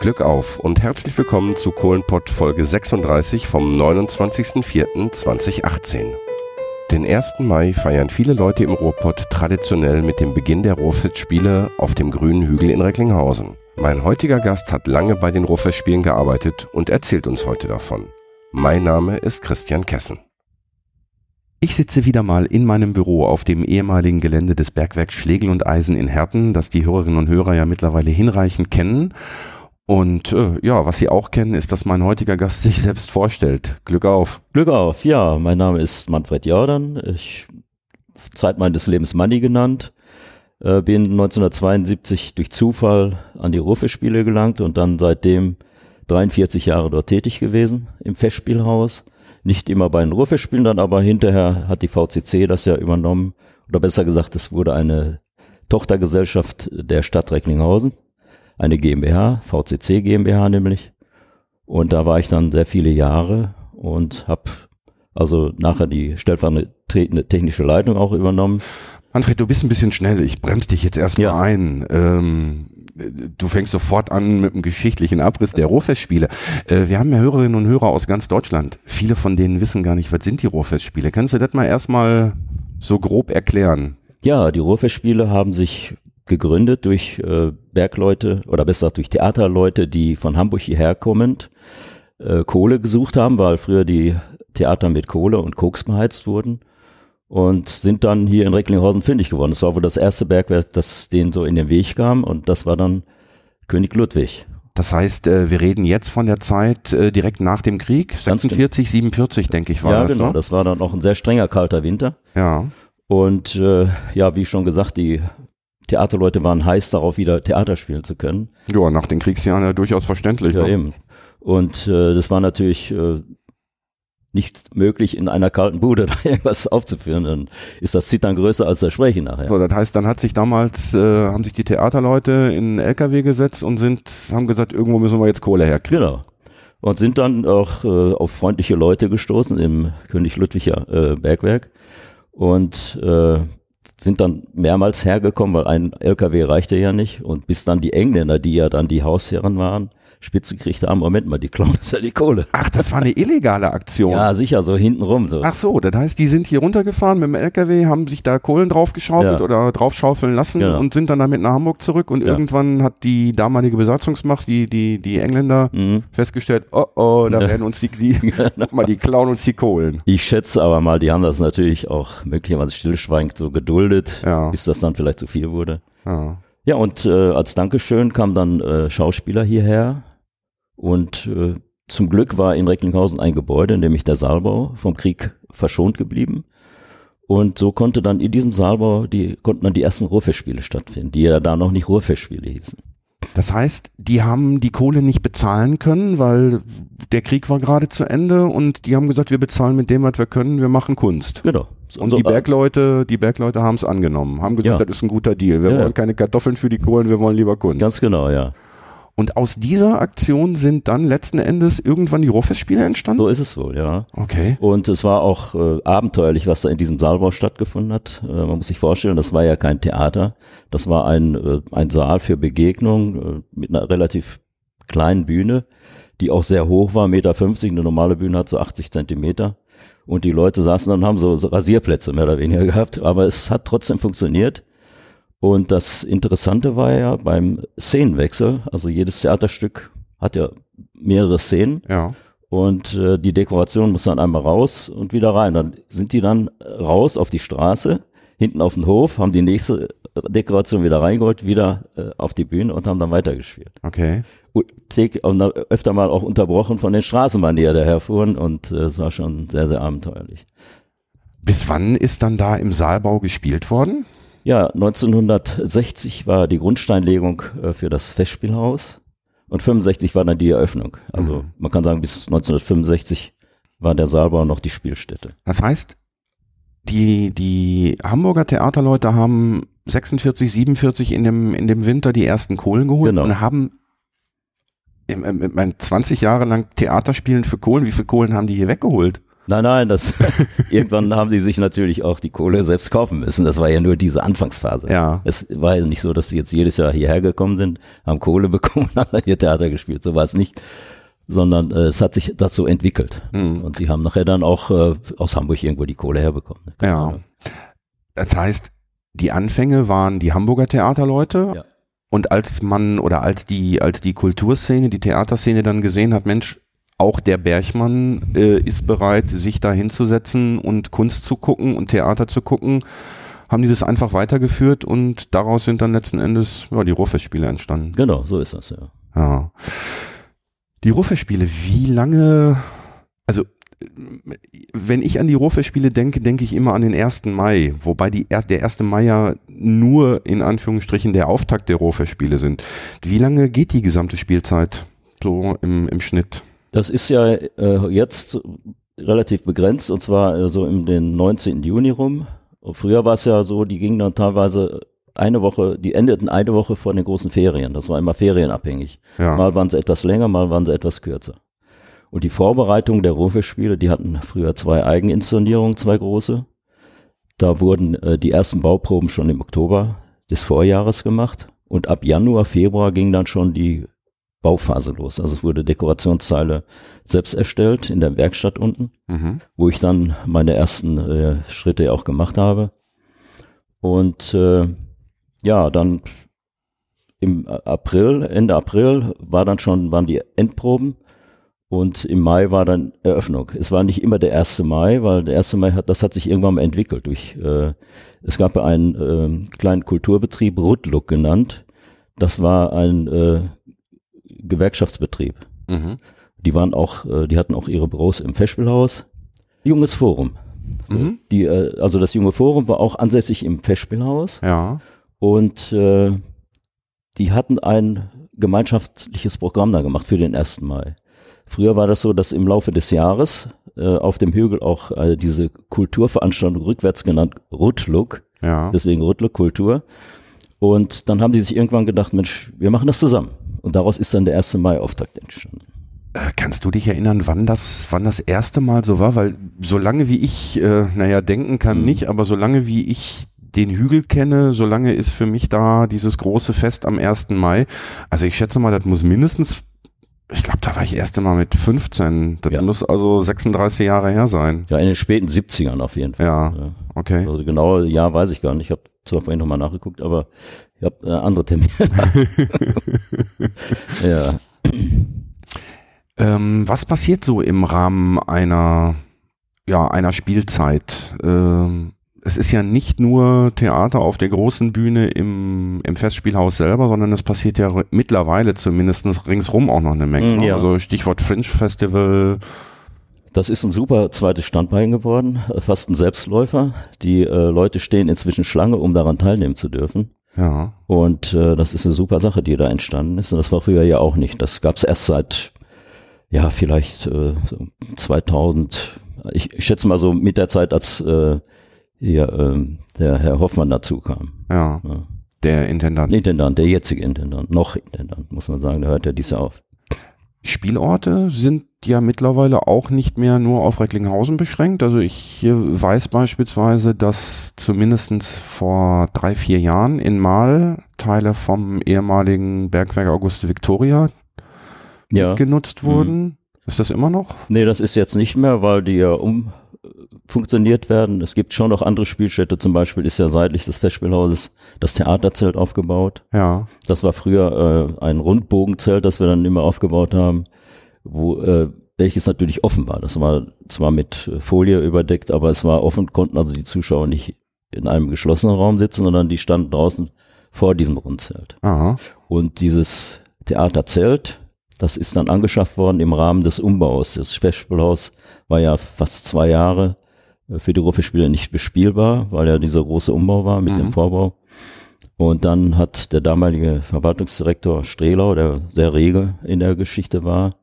Glück auf und herzlich willkommen zu Kohlenpott Folge 36 vom 29.04.2018. Den 1. Mai feiern viele Leute im Ruhrpott traditionell mit dem Beginn der Ruhrfestspiele auf dem grünen Hügel in Recklinghausen. Mein heutiger Gast hat lange bei den Ruhrfestspielen gearbeitet und erzählt uns heute davon. Mein Name ist Christian Kessen. Ich sitze wieder mal in meinem Büro auf dem ehemaligen Gelände des Bergwerks Schlegel und Eisen in Herten, das die Hörerinnen und Hörer ja mittlerweile hinreichend kennen. Und äh, ja, was Sie auch kennen, ist, dass mein heutiger Gast sich selbst vorstellt. Glück auf. Glück auf, ja. Mein Name ist Manfred Jordan. Ich Zeit meines Lebens Manni genannt. Äh, bin 1972 durch Zufall an die Ruhrfestspiele gelangt und dann seitdem 43 Jahre dort tätig gewesen im Festspielhaus. Nicht immer bei den Ruhrfestspielen, dann aber hinterher hat die VCC das ja übernommen. Oder besser gesagt, es wurde eine Tochtergesellschaft der Stadt Recklinghausen eine GmbH, VCC GmbH nämlich. Und da war ich dann sehr viele Jahre und habe also nachher die stellvertretende technische Leitung auch übernommen. Manfred, du bist ein bisschen schnell. Ich bremse dich jetzt erstmal ja. ein. Ähm, du fängst sofort an mit einem geschichtlichen Abriss der Ruhrfestspiele. Äh, wir haben ja Hörerinnen und Hörer aus ganz Deutschland. Viele von denen wissen gar nicht, was sind die Ruhrfestspiele. Kannst du das mal erstmal so grob erklären? Ja, die Ruhrfestspiele haben sich gegründet durch äh, Bergleute oder besser gesagt durch Theaterleute, die von Hamburg hierher kommend äh, Kohle gesucht haben, weil früher die Theater mit Kohle und Koks beheizt wurden und sind dann hier in Recklinghausen fündig geworden. Das war wohl das erste Bergwerk, das denen so in den Weg kam und das war dann König Ludwig. Das heißt, äh, wir reden jetzt von der Zeit äh, direkt nach dem Krieg, 46, 47, denke ich, war ja, das. Ja, genau. Ne? Das war dann auch ein sehr strenger, kalter Winter. Ja. Und äh, ja, wie schon gesagt, die Theaterleute waren heiß darauf, wieder Theater spielen zu können. Ja, nach den Kriegsjahren ja durchaus verständlich. Ja, ne? eben. Und äh, das war natürlich äh, nicht möglich, in einer kalten Bude da irgendwas aufzuführen. Dann ist das Zittern größer als das Sprechen nachher. So, das heißt, dann hat sich damals, äh, haben sich die Theaterleute in einen LKW gesetzt und sind, haben gesagt, irgendwo müssen wir jetzt Kohle herkriegen. Genau. Und sind dann auch äh, auf freundliche Leute gestoßen im König Ludwiger äh, Bergwerk. Und äh, sind dann mehrmals hergekommen, weil ein LKW reichte ja nicht. Und bis dann die Engländer, die ja dann die Hausherren waren, Spitze gekriegt haben, Moment mal, die klauen uns ja die Kohle. Ach, das war eine illegale Aktion. Ja, sicher, so hintenrum. So. Ach so, das heißt, die sind hier runtergefahren mit dem LKW, haben sich da Kohlen draufgeschaufelt ja. oder draufschaufeln lassen genau. und sind dann damit nach Hamburg zurück und ja. irgendwann hat die damalige Besatzungsmacht, die, die, die Engländer, mhm. festgestellt, oh oh, da werden uns die, die, genau. mal, die klauen uns die Kohlen. Ich schätze aber mal, die haben das natürlich auch möglicherweise stillschweigend so geduldet, ja. bis das dann vielleicht zu viel wurde. Ja. Ja, und äh, als Dankeschön kamen dann äh, Schauspieler hierher, und äh, zum Glück war in Recklinghausen ein Gebäude, nämlich der Saalbau, vom Krieg verschont geblieben. Und so konnte dann in diesem Saalbau, die, konnten dann die ersten Ruhrfestspiele stattfinden, die ja da noch nicht Ruhrfestspiele hießen. Das heißt, die haben die Kohle nicht bezahlen können, weil der Krieg war gerade zu Ende und die haben gesagt, wir bezahlen mit dem, was wir können, wir machen Kunst. Genau. So, und die Bergleute, die Bergleute haben es angenommen, haben gesagt, ja. das ist ein guter Deal. Wir ja. wollen keine Kartoffeln für die Kohlen, wir wollen lieber Kunst. Ganz genau, ja. Und aus dieser Aktion sind dann letzten Endes irgendwann die Ruhrfestspiele entstanden? So ist es wohl, ja. Okay. Und es war auch äh, abenteuerlich, was da in diesem Saalbau stattgefunden hat. Äh, man muss sich vorstellen, das war ja kein Theater. Das war ein, äh, ein Saal für Begegnung äh, mit einer relativ kleinen Bühne, die auch sehr hoch war, Meter 50. Eine normale Bühne hat so 80 Zentimeter. Und die Leute saßen dann und haben so Rasierplätze mehr oder weniger gehabt. Aber es hat trotzdem funktioniert. Und das Interessante war ja beim Szenenwechsel, also jedes Theaterstück hat ja mehrere Szenen. Ja. Und äh, die Dekoration muss dann einmal raus und wieder rein. Dann sind die dann raus auf die Straße, hinten auf den Hof, haben die nächste Dekoration wieder reingeholt, wieder äh, auf die Bühne und haben dann weitergespielt. Okay. Und, und öfter mal auch unterbrochen von den Straßenbahnen, die ja daherfuhren und äh, es war schon sehr, sehr abenteuerlich. Bis wann ist dann da im Saalbau gespielt worden? Ja, 1960 war die Grundsteinlegung äh, für das Festspielhaus und 65 war dann die Eröffnung. Also mhm. man kann sagen, bis 1965 war der Saalbau noch die Spielstätte. Das heißt, die, die Hamburger Theaterleute haben 46, 47 in dem, in dem Winter die ersten Kohlen geholt genau. und haben im, im, im, 20 Jahre lang Theaterspielen für Kohlen. Wie viele Kohlen haben die hier weggeholt? Nein, nein, das irgendwann haben sie sich natürlich auch die Kohle selbst kaufen müssen. Das war ja nur diese Anfangsphase. Ja. Es war ja nicht so, dass sie jetzt jedes Jahr hierher gekommen sind, haben Kohle bekommen und haben dann ihr Theater gespielt. So war es nicht. Sondern äh, es hat sich das so entwickelt. Mhm. Und die haben nachher dann auch äh, aus Hamburg irgendwo die Kohle herbekommen. Keine Ja. Das heißt, die Anfänge waren die Hamburger Theaterleute. Ja. Und als man oder als die, als die Kulturszene, die Theaterszene dann gesehen hat, Mensch, auch der Bergmann äh, ist bereit, sich da hinzusetzen und Kunst zu gucken und Theater zu gucken, haben die das einfach weitergeführt und daraus sind dann letzten Endes ja, die Ruhrfestspiele entstanden. Genau, so ist das, ja. Ja. Die Ruhrfestspiele, wie lange, also wenn ich an die Ruhrfestspiele denke, denke ich immer an den 1. Mai, wobei die, er- der 1. Mai ja nur in Anführungsstrichen der Auftakt der Ruhrfestspiele sind. Wie lange geht die gesamte Spielzeit so im, im Schnitt? Das ist ja äh, jetzt relativ begrenzt und zwar äh, so im den 19. Juni rum. Und früher war es ja so, die gingen dann teilweise eine Woche, die endeten eine Woche vor den großen Ferien. Das war immer ferienabhängig. Ja. Mal waren sie etwas länger, mal waren sie etwas kürzer. Und die Vorbereitung der Ruhrfestspiele, die hatten früher zwei Eigeninszenierungen, zwei große. Da wurden äh, die ersten Bauproben schon im Oktober des Vorjahres gemacht. Und ab Januar, Februar ging dann schon die Bauphase los. Also es wurde Dekorationszeile selbst erstellt in der Werkstatt unten, Mhm. wo ich dann meine ersten äh, Schritte auch gemacht habe. Und äh, ja, dann im April, Ende April war dann schon, waren die Endproben und im Mai war dann Eröffnung. Es war nicht immer der 1. Mai, weil der 1. Mai hat, das hat sich irgendwann mal entwickelt durch, äh, es gab einen äh, kleinen Kulturbetrieb, Rutluck genannt. Das war ein äh, Gewerkschaftsbetrieb. Mhm. Die waren auch, äh, die hatten auch ihre Büros im Festspielhaus. Junges Forum. So, Mhm. die, äh, also das junge Forum war auch ansässig im Festspielhaus Ja. und äh, die hatten ein gemeinschaftliches Programm da gemacht für den 1. Mai. Früher war das so, dass im Laufe des Jahres äh, auf dem Hügel auch äh, diese Kulturveranstaltung rückwärts genannt Rutluck, Ja. deswegen Rutluck Kultur. Und dann haben die sich irgendwann gedacht, Mensch, wir machen das zusammen. Und daraus ist dann der 1. Mai-Auftakt entstanden. Äh, Kannst du dich erinnern, wann das, wann das erste Mal so war? Weil solange wie ich, äh, naja, denken kann Mhm. nicht, aber solange wie ich den Hügel kenne, solange ist für mich da dieses große Fest am 1. Mai. Also ich schätze mal, das muss mindestens, ich glaube, da war ich erste Mal mit 15. Das Ja. muss also 36 Jahre her sein. Ja, in den späten 70ern auf jeden Fall. Ja, Ja. okay. Also genaue Jahr weiß ich gar nicht. Ich habe zwar vorhin nochmal nachgeguckt, aber ich habe äh, andere Termine. ja. Ähm, was passiert so im Rahmen einer, ja, einer Spielzeit? Ähm, es ist ja nicht nur Theater auf der großen Bühne im, im Festspielhaus selber, sondern es passiert ja mittlerweile zumindest ringsrum auch noch eine Menge. Mm, ne? ja. Also Stichwort Fringe Festival. Das ist ein super zweites Standbein geworden, äh, fast ein Selbstläufer. Die äh, Leute stehen inzwischen Schlange, um daran teilnehmen zu dürfen. Ja. Und äh, das ist eine super Sache, die da entstanden ist. Und das war früher ja auch nicht. Das gab es erst seit, ja, vielleicht äh, so 2000. Ich, ich schätze mal so mit der Zeit, als äh, hier, ähm, der Herr Hoffmann dazu kam. Ja. Ja. Der Intendant. Intendant, der jetzige Intendant, noch Intendant, muss man sagen, der hört ja dies auf. Spielorte sind ja mittlerweile auch nicht mehr nur auf Recklinghausen beschränkt. Also ich weiß beispielsweise, dass zumindestens vor drei, vier Jahren in Mahl Teile vom ehemaligen Bergwerk Auguste Victoria Ja. genutzt wurden. Ist das immer noch? Nee, das ist jetzt nicht mehr, weil die ja umfunktioniert werden. Es gibt schon noch andere Spielstätte, zum Beispiel ist ja seitlich des Festspielhauses das Theaterzelt aufgebaut. Ja. Das war früher äh, ein Rundbogenzelt, das wir dann immer aufgebaut haben, wo äh, welches natürlich offen war. Das war zwar mit äh, Folie überdeckt, aber es war offen, konnten also die Zuschauer nicht in einem geschlossenen Raum sitzen, sondern die standen draußen vor diesem Rundzelt. Aha. Und dieses Theaterzelt, das ist dann angeschafft worden im Rahmen des Umbaus. Das Festspielhaus war ja fast zwei Jahre äh, für die Ruhrfestspiele nicht bespielbar, weil ja dieser große Umbau war mit Mhm. dem Vorbau. Und dann hat der damalige Verwaltungsdirektor Strehlau, der sehr rege in der Geschichte war,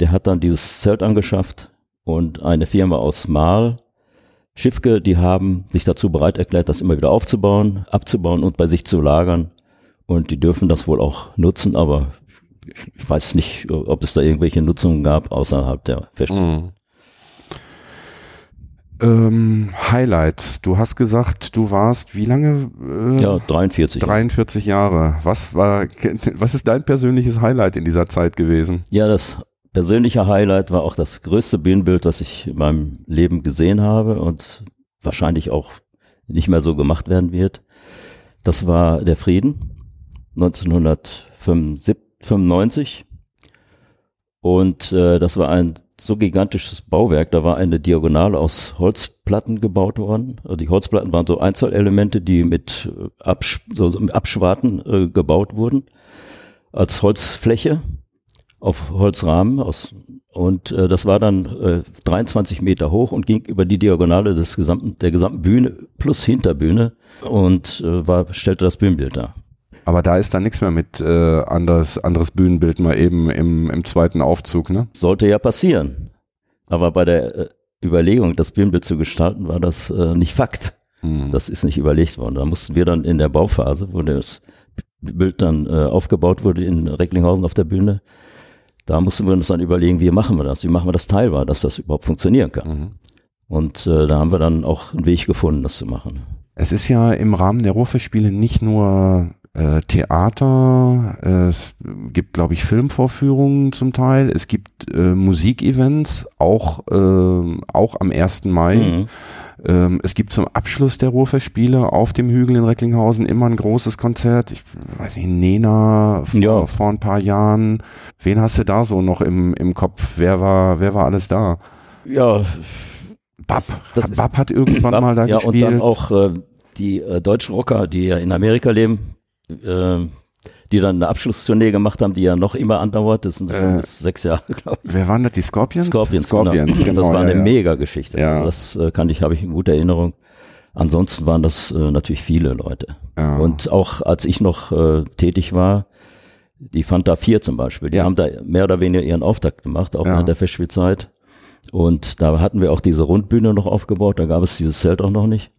der hat dann dieses Zelt angeschafft und eine Firma aus Mahl, Schiffke, die haben sich dazu bereit erklärt, das immer wieder aufzubauen, abzubauen und bei sich zu lagern. Und die dürfen das wohl auch nutzen, aber ich weiß nicht, ob es da irgendwelche Nutzungen gab außerhalb der Festspiele. Mhm. Ähm, Highlights. Du hast gesagt, du warst wie lange? Äh, ja, 43. 43 Jahre. Was war, was ist dein persönliches Highlight in dieser Zeit gewesen? Ja, das persönliche Highlight war auch das größte Bühnenbild, was ich in meinem Leben gesehen habe und wahrscheinlich auch nicht mehr so gemacht werden wird. Das war der Frieden 1995 und äh, das war ein so gigantisches Bauwerk. Da war eine Diagonale aus Holzplatten gebaut worden. Also die Holzplatten waren so Einzelelemente, die mit, äh, Absch so mit Abschwarten äh, gebaut wurden als Holzfläche auf Holzrahmen aus und äh, das war dann äh, 23 Meter hoch und ging über die Diagonale des gesamten der gesamten Bühne plus Hinterbühne und äh, war stellte das Bühnenbild dar. Aber da ist dann nichts mehr mit äh, anderes, anderes Bühnenbild mal eben im, im zweiten Aufzug, ne? Sollte ja passieren. Aber bei der äh, Überlegung, das Bühnenbild zu gestalten, war das äh, nicht Fakt. Hm. Das ist nicht überlegt worden. Da mussten wir dann in der Bauphase, wo das Bild dann äh, aufgebaut wurde in Recklinghausen auf der Bühne, da mussten wir uns dann überlegen, wie machen wir das? Wie machen wir das teilbar, dass das überhaupt funktionieren kann? Mhm. Und äh, da haben wir dann auch einen Weg gefunden, das zu machen. Es ist ja im Rahmen der Ruhrfestspiele nicht nur äh, Theater, äh, es gibt, glaube ich, Filmvorführungen zum Teil, es gibt äh, Musikevents, auch, äh, auch am 1. Mai. Mhm. Ähm, es gibt zum Abschluss der Ruhrfestspiele auf dem Hügel in Recklinghausen immer ein großes Konzert. Ich weiß nicht, Nena vor, ja. vor ein paar Jahren. Wen hast du da so noch im, im Kopf? Wer war, wer war alles da? Ja. Bab, das, das Bab hat irgendwann Bab, mal da ja, gespielt. Ja, und dann auch äh, die äh, deutschen Rocker, die ja in Amerika leben, äh, die dann eine Abschlusstournee gemacht haben, die ja noch immer andauert. Das sind äh, sechs Jahre, glaube ich. Wer waren das? Die Scorpions? Scorpions, Scorpions genau. genau. Das war ja, eine ja. Mega-Geschichte. Ja. Also das äh, kann ich, habe ich in guter Erinnerung. Ansonsten waren das äh, natürlich viele Leute. Ja. Und auch als ich noch äh, tätig war, die Fanta 4 zum Beispiel, die ja. haben da mehr oder weniger ihren Auftakt gemacht, auch ja. nach der Festspielzeit. Und da hatten wir auch diese Rundbühne noch aufgebaut, da gab es dieses Zelt auch noch nicht.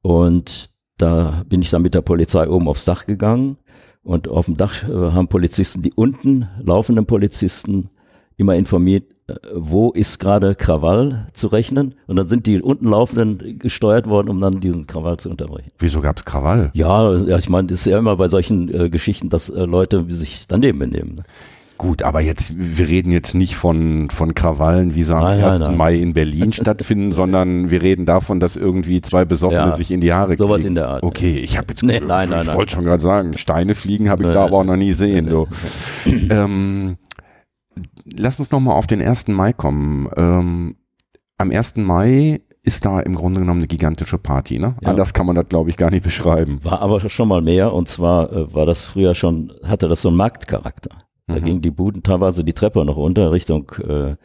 Und da bin ich dann mit der Polizei oben aufs Dach gegangen und auf dem Dach äh, haben Polizisten, die unten laufenden Polizisten, immer informiert, äh, wo ist gerade Krawall zu rechnen. Und dann sind die unten laufenden gesteuert worden, um dann diesen Krawall zu unterbrechen. Wieso gab es Krawall? Ja, ja, ich meine, es ist ja immer bei solchen äh, Geschichten, dass äh, Leute sich daneben benehmen. Ne? Gut, aber jetzt, wir reden jetzt nicht von, von Krawallen, wie sie am 1. Mai in Berlin stattfinden, sondern wir reden davon, dass irgendwie zwei Besoffene ja, sich in die Haare kriegen. Sowas in der Art. Okay, ich habe jetzt, nee, nein, nein, ich wollte schon gerade sagen, Steine fliegen habe ich da aber auch noch nie sehen. Du. ähm, lass uns nochmal auf den 1. Mai kommen. Ähm, am 1. Mai ist da im Grunde genommen eine gigantische Party. Ne? Ja. Anders kann man das, glaube ich, gar nicht beschreiben. War aber schon mal mehr und zwar äh, war das früher schon, hatte das so einen Marktcharakter. Da mhm. gingen die Buden teilweise die Treppe noch runter Richtung äh,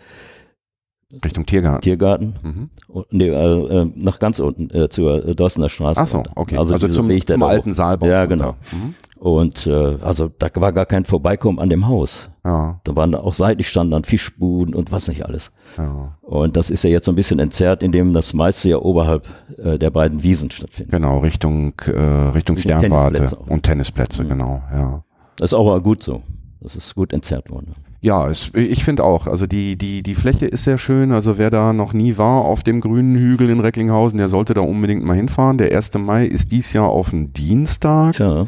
Richtung Tiergarten. Tiergarten. Mhm. Und, nee, äh, äh, nach ganz unten äh, zur äh, Dorstener Straße. Ach so, okay. Also, also zum, Weg, zum alten Saalbau. Ja, genau. Mhm. Und äh, also da war gar kein Vorbeikommen an dem Haus. Ja. Da waren auch seitlich standen dann Fischbuden und was nicht alles. Ja. Und das ist ja jetzt so ein bisschen entzerrt, indem das meiste ja oberhalb äh, der beiden Wiesen stattfindet. Genau, Richtung äh, Richtung Sternwarte und Tennisplätze, mhm. genau, ja. Das ist auch mal gut so. Das ist gut entzerrt worden. Ja, es, ich finde auch. Also die, die, die Fläche ist sehr schön. Also wer da noch nie war auf dem grünen Hügel in Recklinghausen, der sollte da unbedingt mal hinfahren. Der 1. Mai ist dies Jahr auf einen Dienstag. Ja.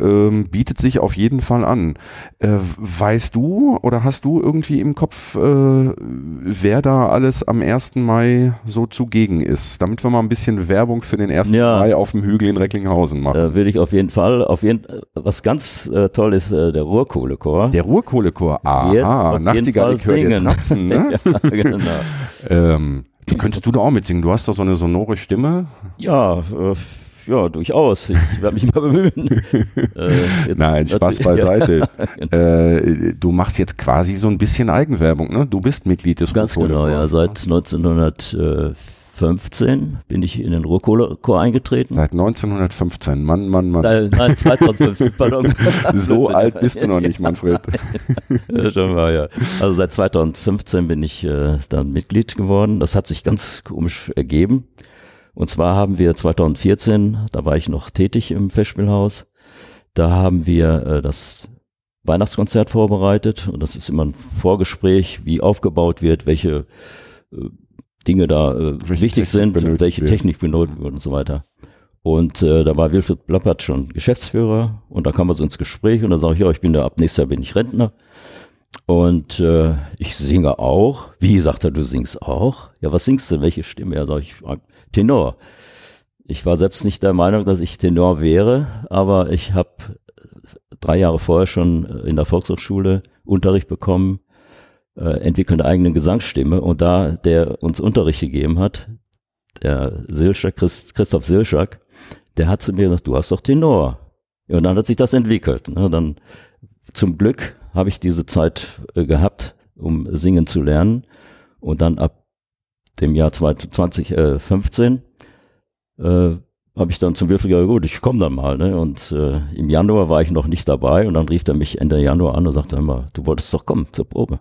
Ähm, bietet sich auf jeden Fall an. Äh, weißt du oder hast du irgendwie im Kopf, äh, wer da alles am 1. Mai so zugegen ist? Damit wir mal ein bisschen Werbung für den 1. Ja. Mai auf dem Hügel in Recklinghausen machen. Da will ich auf jeden Fall, auf jeden was ganz äh, toll ist, äh, der Ruhrkohlechor. Der Ruhrkohlechor, ah jetzt ah, Nachtigall, ich höre dir Trapsen, ne? ja, genau. ähm, könntest du da auch mitsingen? Du hast doch so eine sonore Stimme. Ja, äh, ja, durchaus. Ich werde mich mal bemühen. äh, Nein, Spaß beiseite. ja, genau. äh, du machst jetzt quasi so ein bisschen Eigenwerbung, ne? Du bist Mitglied des Ganz genau, ja, seit 1904 15 bin ich in den Ruhrkohlechor eingetreten. Seit 1915, Mann, Mann, Mann. Nein, nein 2015, pardon. so alt bist du noch nicht, Manfred. ja, schon mal, ja. Also seit 2015 bin ich äh, dann Mitglied geworden. Das hat sich ganz komisch ergeben. Und zwar haben wir 2014, da war ich noch tätig im Festspielhaus, da haben wir äh, das Weihnachtskonzert vorbereitet und das ist immer ein Vorgespräch, wie aufgebaut wird, welche äh, Dinge da äh, wichtig sind, welche wird. Technik benötigt wird und so weiter. Und äh, da war Wilfried Blappert schon Geschäftsführer und da kam er so ins Gespräch und da sage ich, ja, ich bin da ab nächstes Jahr bin ich Rentner. Und äh, ich singe auch. Wie sagt er, du singst auch? Ja, was singst du? Welche Stimme? Ja, sag ich, Tenor. Ich war selbst nicht der Meinung, dass ich Tenor wäre, aber ich habe drei Jahre vorher schon in der Volkshochschule Unterricht bekommen, äh, entwickeln der eigenen Gesangsstimme. Und da der uns Unterricht gegeben hat, der Silschak, Christ, Christoph Silschak, der hat zu mir gesagt, du hast doch Tenor. Und dann hat sich das entwickelt. Ne? Dann zum Glück habe ich diese Zeit äh, gehabt, um singen zu lernen. Und dann ab dem Jahr 2015 äh, habe ich dann zum Wilfried gesagt, gut, ich komme dann mal. Ne? Und äh, im Januar war ich noch nicht dabei und dann rief er mich Ende Januar an und sagte immer, du wolltest doch kommen zur Probe.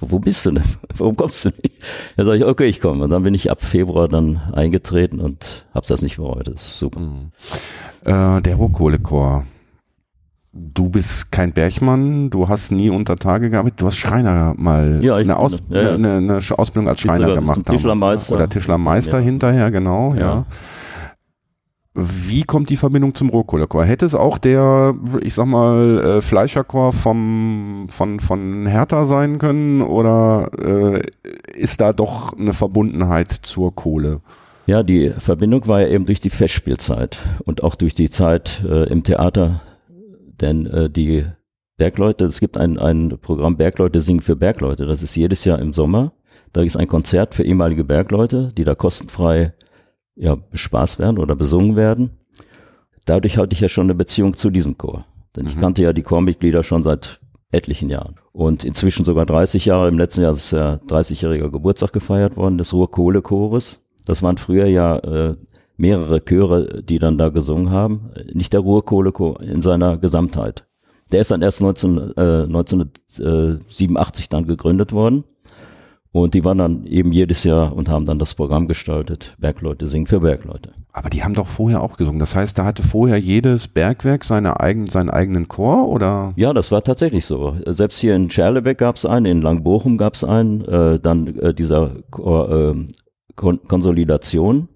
Wo, bist du denn? Warum kommst du nicht? Da sage ich, okay, ich komme. Und dann bin ich ab Februar dann eingetreten und habe das nicht bereut. Das ist super. Mhm. Äh, der Rohkohlechor. Du bist kein Bergmann, du hast nie unter Tage gearbeitet, du hast Schreiner mal Ja, eine, Aus, ja, ja. Eine, eine Ausbildung als Schreiner gemacht. Tischlermeister. Oder Tischlermeister hinterher, genau, ja. Wie kommt die Verbindung zum Rohkohlechor? Hätte es auch der, ich sag mal, äh, Fleischerchor vom, von, von Hertha sein können oder äh, ist da doch eine Verbundenheit zur Kohle? Ja, die Verbindung war ja eben durch die Festspielzeit und auch durch die Zeit äh, im Theater, denn äh, die Bergleute, es gibt ein, ein Programm Bergleute singen für Bergleute, das ist jedes Jahr im Sommer. Da ist ein Konzert für ehemalige Bergleute, die da kostenfrei ja, bespaßt werden oder besungen werden. Dadurch hatte ich ja schon eine Beziehung zu diesem Chor. Denn ich Mhm. kannte ja die Chormitglieder schon seit etlichen Jahren. Und inzwischen sogar 30 Jahre. Im letzten Jahr ist ja 30-jähriger Geburtstag gefeiert worden des Ruhrkohle-Chores. Das waren früher ja äh, mehrere Chöre, die dann da gesungen haben. Nicht der Ruhrkohlechor in seiner Gesamtheit. Der ist dann erst 19, äh, 1987 dann gegründet worden. Und die waren dann eben jedes Jahr und haben dann das Programm gestaltet. Bergleute singen für Bergleute. Aber die haben doch vorher auch gesungen. Das heißt, da hatte vorher jedes Bergwerk seine eigen, seinen eigenen Chor oder? Ja, das war tatsächlich so. Selbst hier in Scherlebeck gab es einen, in Langbochum gab es einen, äh, dann äh, dieser Chor, äh, Kon Konsolidation,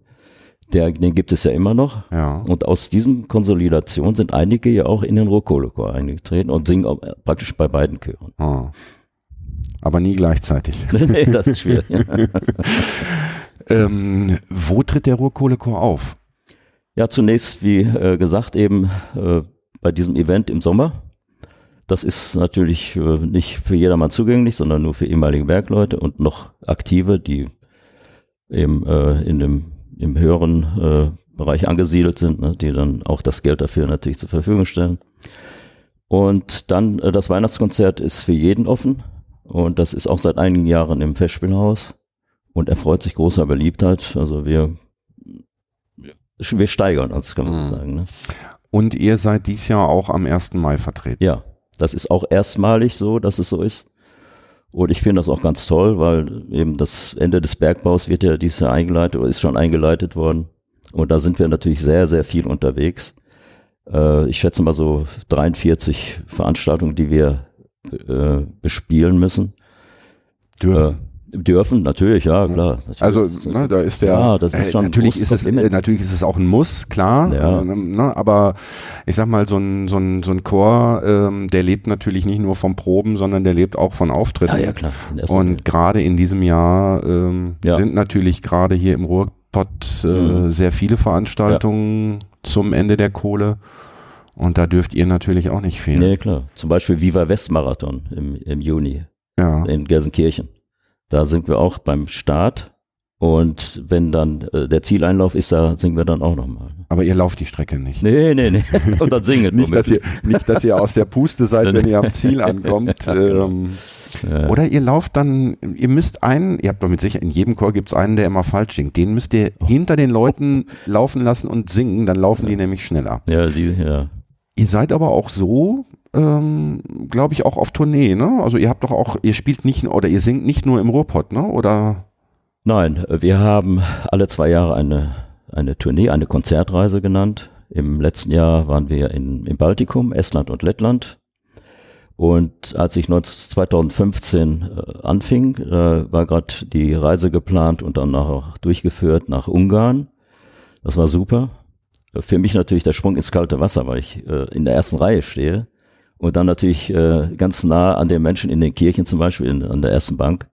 der, den gibt es ja immer noch. Ja. Und aus diesem Konsolidation sind einige ja auch in den Rohkohlechor eingetreten und singen auch, äh, praktisch bei beiden Chören. Ah. Aber nie gleichzeitig. nee, das ist schwierig. Ähm, wo tritt der Ruhrkohlechor auf? Ja, zunächst, wie äh, gesagt, eben äh, bei diesem Event im Sommer. Das ist natürlich äh, nicht für jedermann zugänglich, sondern nur für ehemalige Bergleute und noch Aktive, die eben äh, in dem im höheren äh, Bereich angesiedelt sind, ne, die dann auch das Geld dafür natürlich zur Verfügung stellen. Und dann äh, das Weihnachtskonzert ist für jeden offen und das ist auch seit einigen Jahren im Festspielhaus und erfreut sich großer Beliebtheit. Also wir wir steigern uns, kann man Mhm. sagen. Ne? Und ihr seid dies Jahr auch am 1. Mai vertreten. Ja, das ist auch erstmalig so, dass es so ist. Und ich finde das auch ganz toll, weil eben das Ende des Bergbaus wird ja dieses Jahr eingeleitet oder ist schon eingeleitet worden. Und da sind wir natürlich sehr, sehr viel unterwegs. Äh, ich schätze mal so 43 Veranstaltungen, die wir äh, bespielen müssen. Dürfen. Äh, dürfen, natürlich, ja, klar. Natürlich. Also, ne, da ist der. Ja, das ist äh, schon natürlich ein ist es, äh, natürlich ist es auch ein Muss, klar. Ja. Äh, ne, aber ich sag mal, so ein, so ein, so ein Chor, ähm, der lebt natürlich nicht nur vom Proben, sondern der lebt auch von Auftritten. ja, ja, klar. Und gerade in diesem Jahr ähm, Ja. sind natürlich gerade hier im Ruhrpott äh, Mhm. sehr viele Veranstaltungen zum Ende der Kohle. Und da dürft ihr natürlich auch nicht fehlen. Nee, klar. Zum Beispiel Viva West Marathon im, im Juni Ja. in Gelsenkirchen. Da sind wir auch beim Start. Und wenn dann äh, der Zieleinlauf ist, da singen wir dann auch nochmal. Aber ihr lauft die Strecke nicht. Nee, nee, nee. Und dann singen Nicht dass, ihr, nicht, dass ihr aus der Puste seid, wenn ihr am Ziel ankommt. Ähm, Ja. oder ihr lauft dann, ihr müsst einen, ihr habt doch mit Sicherheit, in jedem Chor gibt es einen, der immer falsch singt. Den müsst ihr hinter den Leuten laufen lassen und singen, dann laufen die nämlich schneller. Ja, die, ja. Ihr seid aber auch so, ähm, glaube ich, auch auf Tournee, ne? Also ihr habt doch auch, ihr spielt nicht, oder ihr singt nicht nur im Ruhrpott, ne? Oder? Nein, wir haben alle zwei Jahre eine, eine Tournee, eine Konzertreise genannt. Im letzten Jahr waren wir in, im Baltikum, Estland und Lettland. Und als ich 2015 äh, anfing, äh, war gerade die Reise geplant und dann auch durchgeführt nach Ungarn. Das war super. Für mich natürlich der Sprung ins kalte Wasser, weil ich äh, in der ersten Reihe stehe und dann natürlich äh, ganz nah an den Menschen in den Kirchen zum Beispiel, in, an der ersten Bank.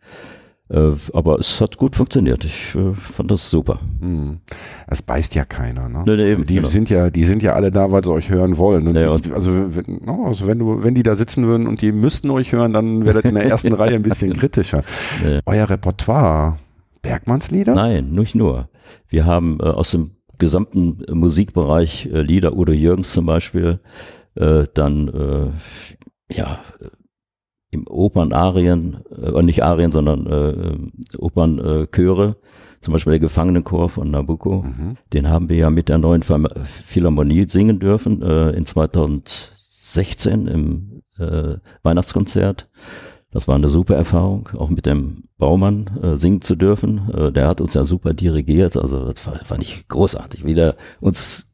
Äh, aber es hat gut funktioniert. Ich äh, fand das super. Hm. Es beißt ja keiner, ne? Nee, nee, eben, die genau. sind ja, die sind ja alle da, weil sie euch hören wollen. Ja, ich, also, wenn, also wenn du, wenn die da sitzen würden und die müssten euch hören, dann wäre das in der ersten Reihe ein bisschen kritischer. Nee. Euer Repertoire, Bergmannslieder? Nein, nicht nur. Wir haben äh, aus dem gesamten äh, Musikbereich äh, Lieder, Udo Jürgens zum Beispiel, äh, dann äh, ja äh, im Opernarien, äh, nicht Arien, sondern äh, Opernchöre, äh, Chöre, zum Beispiel der Gefangenenchor von Nabucco, Mhm. den haben wir ja mit der neuen Phil- Philharmonie singen dürfen äh, in 2016 im äh, Weihnachtskonzert. Das war eine super Erfahrung, auch mit dem Baumann äh, singen zu dürfen. Äh, der hat uns ja super dirigiert, also das war, fand ich großartig, wie der uns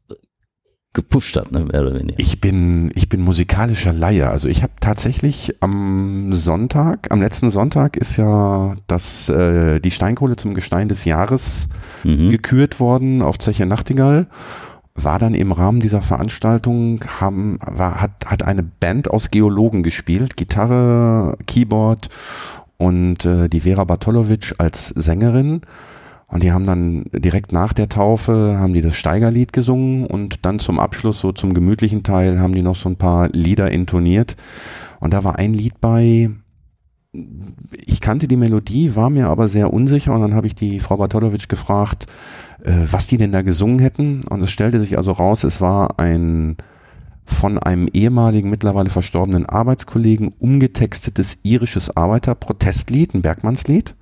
gepusht hat, ne, mehr oder weniger. Ich bin, ich bin musikalischer Laie. Also ich habe tatsächlich am Sonntag, am letzten Sonntag ist ja das, äh, die Steinkohle zum Gestein des Jahres Mhm. gekürt worden auf Zeche Nachtigall. War dann im Rahmen dieser Veranstaltung, haben, war, hat, hat eine Band aus Geologen gespielt, Gitarre, Keyboard und äh, die Vera Bartolovic als Sängerin. Und die haben dann direkt nach der Taufe, haben die das Steigerlied gesungen und dann zum Abschluss, so zum gemütlichen Teil, haben die noch so ein paar Lieder intoniert. Und da war ein Lied bei, ich kannte die Melodie, war mir aber sehr unsicher und dann habe ich die Frau Bartolovic gefragt, was die denn da gesungen hätten. Und es stellte sich also raus, es war ein von einem ehemaligen, mittlerweile verstorbenen Arbeitskollegen umgetextetes irisches Arbeiterprotestlied, ein Bergmannslied.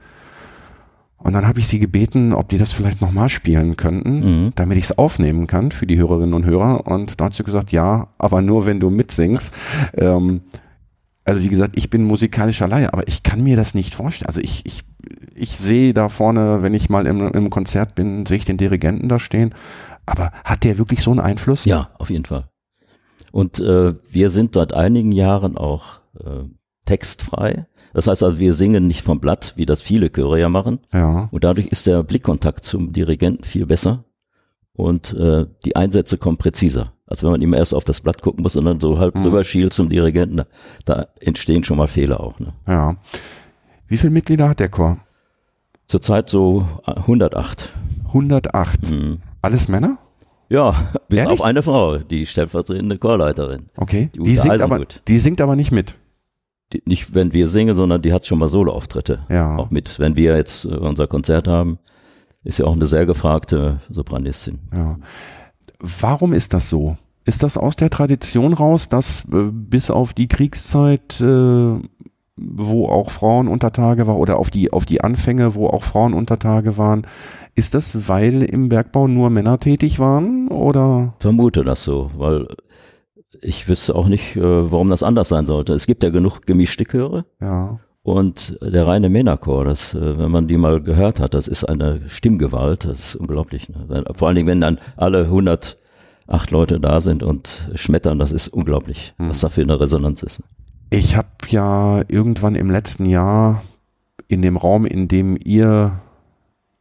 Und dann habe ich sie gebeten, ob die das vielleicht nochmal spielen könnten, Mhm. damit ich es aufnehmen kann für die Hörerinnen und Hörer. Und da hat sie gesagt, ja, aber nur wenn du mitsingst. Ähm, also wie gesagt, ich bin musikalischer Laie, aber ich kann mir das nicht vorstellen. Also ich, ich, ich sehe da vorne, wenn ich mal im, im Konzert bin, sehe ich den Dirigenten da stehen. Aber hat der wirklich so einen Einfluss? Ja, auf jeden Fall. Und äh, wir sind seit einigen Jahren auch äh, textfrei. Das heißt also, wir singen nicht vom Blatt, wie das viele Chöre ja machen. Ja. Und dadurch ist der Blickkontakt zum Dirigenten viel besser und äh, die Einsätze kommen präziser. Als wenn man immer erst auf das Blatt gucken muss und dann so halb Mhm. rüber schielt zum Dirigenten. Da, entstehen schon mal Fehler auch. Ne? Ja. Wie viele Mitglieder hat der Chor? Zurzeit so äh, 108. 108. Mhm. Alles Männer? Ja, bis Ehrlich? auf eine Frau, die stellvertretende Chorleiterin. Okay. Die Die singt, aber, die singt aber nicht mit. Die, nicht, wenn wir singen, sondern die hat schon mal Soloauftritte. Ja. Auch mit. Wenn wir jetzt äh, unser Konzert haben, ist ja auch eine sehr gefragte Sopranistin. Ja. Warum ist das so? Ist das aus der Tradition raus, dass äh, bis auf die Kriegszeit, äh, wo auch Frauen unter Tage war, oder auf die, auf die Anfänge, wo auch Frauen unter Tage waren, ist das, weil im Bergbau nur Männer tätig waren? Oder? Vermute das so, weil ich wüsste auch nicht, äh, warum das anders sein sollte. Es gibt ja genug gemischte Chöre Ja. Und der reine Männerchor, das, äh, wenn man die mal gehört hat, das ist eine Stimmgewalt, das ist unglaublich. Ne? Vor allen Dingen, wenn dann alle 108 Leute da sind und schmettern, das ist unglaublich, Hm. was da für eine Resonanz ist. Ich habe ja irgendwann im letzten Jahr in dem Raum, in dem ihr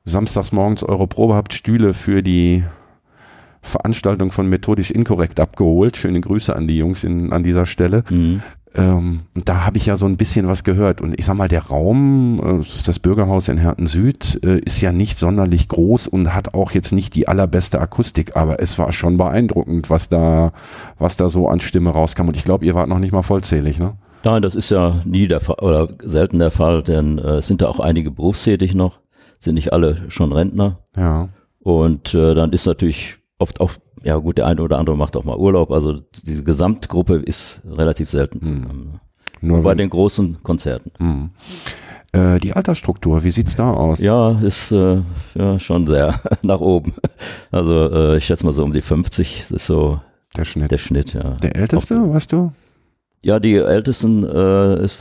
samstags morgens eure Probe habt, Stühle für die Veranstaltung von Methodisch Inkorrekt abgeholt. Schöne Grüße an die Jungs in, an dieser Stelle. Mhm. Ähm, und da habe ich ja so ein bisschen was gehört. Und ich sag mal, der Raum, äh, das Bürgerhaus in Herten Süd, äh, ist ja nicht sonderlich groß und hat auch jetzt nicht die allerbeste Akustik, aber es war schon beeindruckend, was da, was da so an Stimme rauskam. Und ich glaube, ihr wart noch nicht mal vollzählig, ne? Nein, das ist ja nie der Fall oder selten der Fall, denn äh, es sind da auch einige berufstätig noch, sind nicht alle schon Rentner. Ja. Und äh, dann ist natürlich oft auch, ja gut, der eine oder andere macht auch mal Urlaub. Also diese Gesamtgruppe ist relativ selten Hm. zusammen. ne? Nur Nur bei den großen Konzerten. Hm. Äh, die Altersstruktur, wie sieht's da aus? Ja, ist äh, ja schon sehr nach oben. Also äh, ich schätze mal so um die 50 das ist so Der Schnitt. der Schnitt, ja. Der älteste, weißt du? Ja, die ältesten, äh, ist,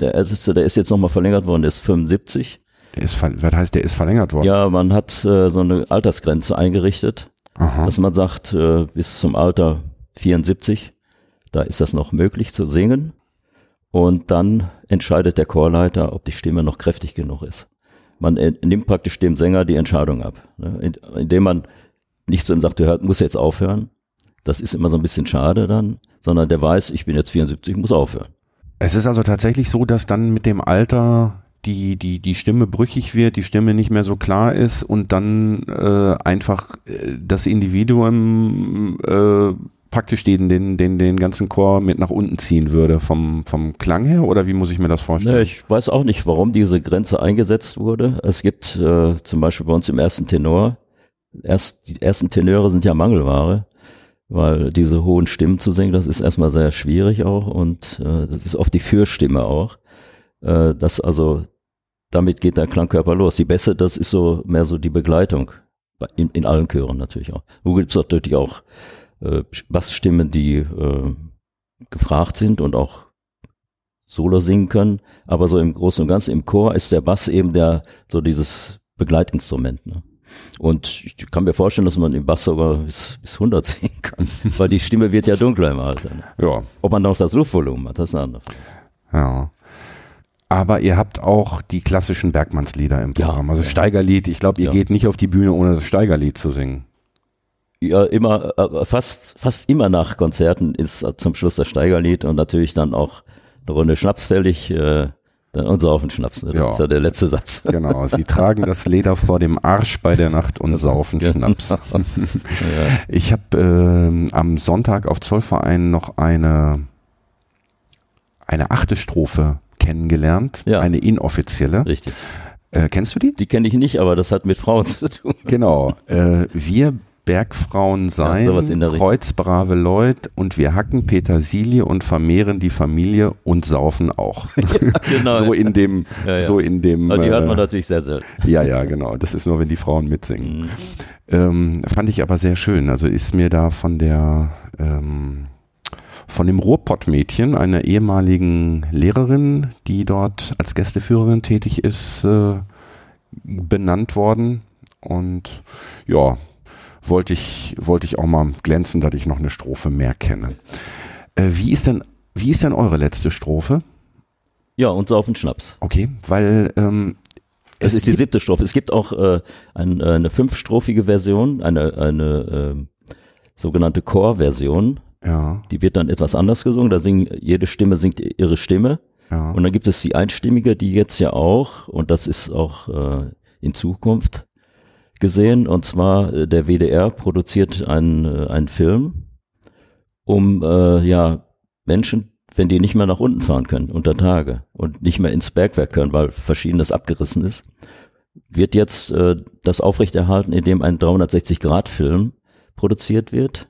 der älteste, der ist jetzt nochmal verlängert worden, der ist 75. Der ist, was heißt, der ist verlängert worden? Ja, man hat äh, so eine Altersgrenze eingerichtet, Aha. dass man sagt, äh, bis zum Alter 74, da ist das noch möglich zu singen. und dann entscheidet der Chorleiter, ob die Stimme noch kräftig genug ist. Man nimmt praktisch dem Sänger die Entscheidung ab, ne? indem man nicht ihm sagt, du hör, musst jetzt aufhören. Das ist immer so ein bisschen schade dann, sondern der weiß, ich bin jetzt 74, muss aufhören. Es ist also tatsächlich so, dass dann mit dem Alter die, die, die Stimme brüchig wird, die Stimme nicht mehr so klar ist und dann äh, einfach äh, das Individuum äh, praktisch den, den, den, den ganzen Chor mit nach unten ziehen würde vom, vom Klang her oder wie muss ich mir das vorstellen? Nee, ich weiß auch nicht, warum diese Grenze eingesetzt wurde. Es gibt äh, zum Beispiel bei uns im ersten Tenor, erst, die ersten Tenöre sind ja Mangelware, weil diese hohen Stimmen zu singen, das ist erstmal sehr schwierig auch und äh, das ist oft die Fürstimme auch. Äh, das also, damit geht der Klangkörper los. Die Bässe, das ist so mehr so die Begleitung. In, in allen Chören natürlich auch. Wo gibt es natürlich auch äh, Bassstimmen, die äh, gefragt sind und auch Solo singen können. Aber so im Großen und Ganzen im Chor ist der Bass eben der so dieses Begleitinstrument. Ne? Und ich kann mir vorstellen, dass man im Bass sogar bis, bis 100 singen kann, weil die Stimme wird ja dunkler im Alter. Ne? Ja. Ob man noch das Luftvolumen hat, das ist eine andere Frage. Ja. Aber ihr habt auch die klassischen Bergmannslieder im Programm. Ja, also Steigerlied. Ich glaube, ihr ja. geht nicht auf die Bühne, ohne das Steigerlied zu singen. Ja, immer, äh, fast, fast immer nach Konzerten ist zum Schluss das Steigerlied und natürlich dann auch eine Runde Schnaps fällig. Äh, und saufen Schnaps, ne? das ja. ist ja der letzte Satz. Genau, sie tragen das Leder vor dem Arsch bei der Nacht und saufen genau. Schnaps. Ich habe äh, am Sonntag auf Zollverein noch eine, eine achte Strophe kennengelernt, ja. eine inoffizielle. Richtig. Äh, kennst du die? Die kenne ich nicht, aber das hat mit Frauen zu tun. Genau. Äh, wir Bergfrauen sein, ja, kreuzbrave Leute und wir hacken Petersilie und vermehren die Familie und saufen auch. Ja, genau. so in dem, ja, so in dem. Aber die hört man äh, natürlich sehr selten. Ja, ja, genau. Das ist nur, wenn die Frauen mitsingen. Mhm. Ähm, fand ich aber sehr schön. Also ist mir da von der ähm, von dem Ruhrpott-Mädchen, einer ehemaligen Lehrerin, die dort als Gästeführerin tätig ist, äh, benannt worden. Und ja, wollte ich, wollte ich auch mal glänzen, dass ich noch eine Strophe mehr kenne. Äh, wie ist denn, wie ist denn eure letzte Strophe? Ja, und saufen Schnaps. Okay, weil ähm, es, es ist die siebte Strophe. Es gibt auch äh, ein, äh, eine fünfstrophige Version, eine, eine äh, sogenannte Chor-Version. Ja. Die wird dann etwas anders gesungen. Da singen, jede Stimme singt ihre Stimme. Ja. Und dann gibt es die einstimmige, die jetzt ja auch, und das ist auch äh, in Zukunft gesehen, und zwar äh, der WDR produziert einen, äh, einen Film, um äh, ja Menschen, wenn die nicht mehr nach unten fahren können unter Tage und nicht mehr ins Bergwerk können, weil verschiedenes abgerissen ist, wird jetzt äh, das aufrechterhalten, indem ein 360-Grad-Film produziert wird.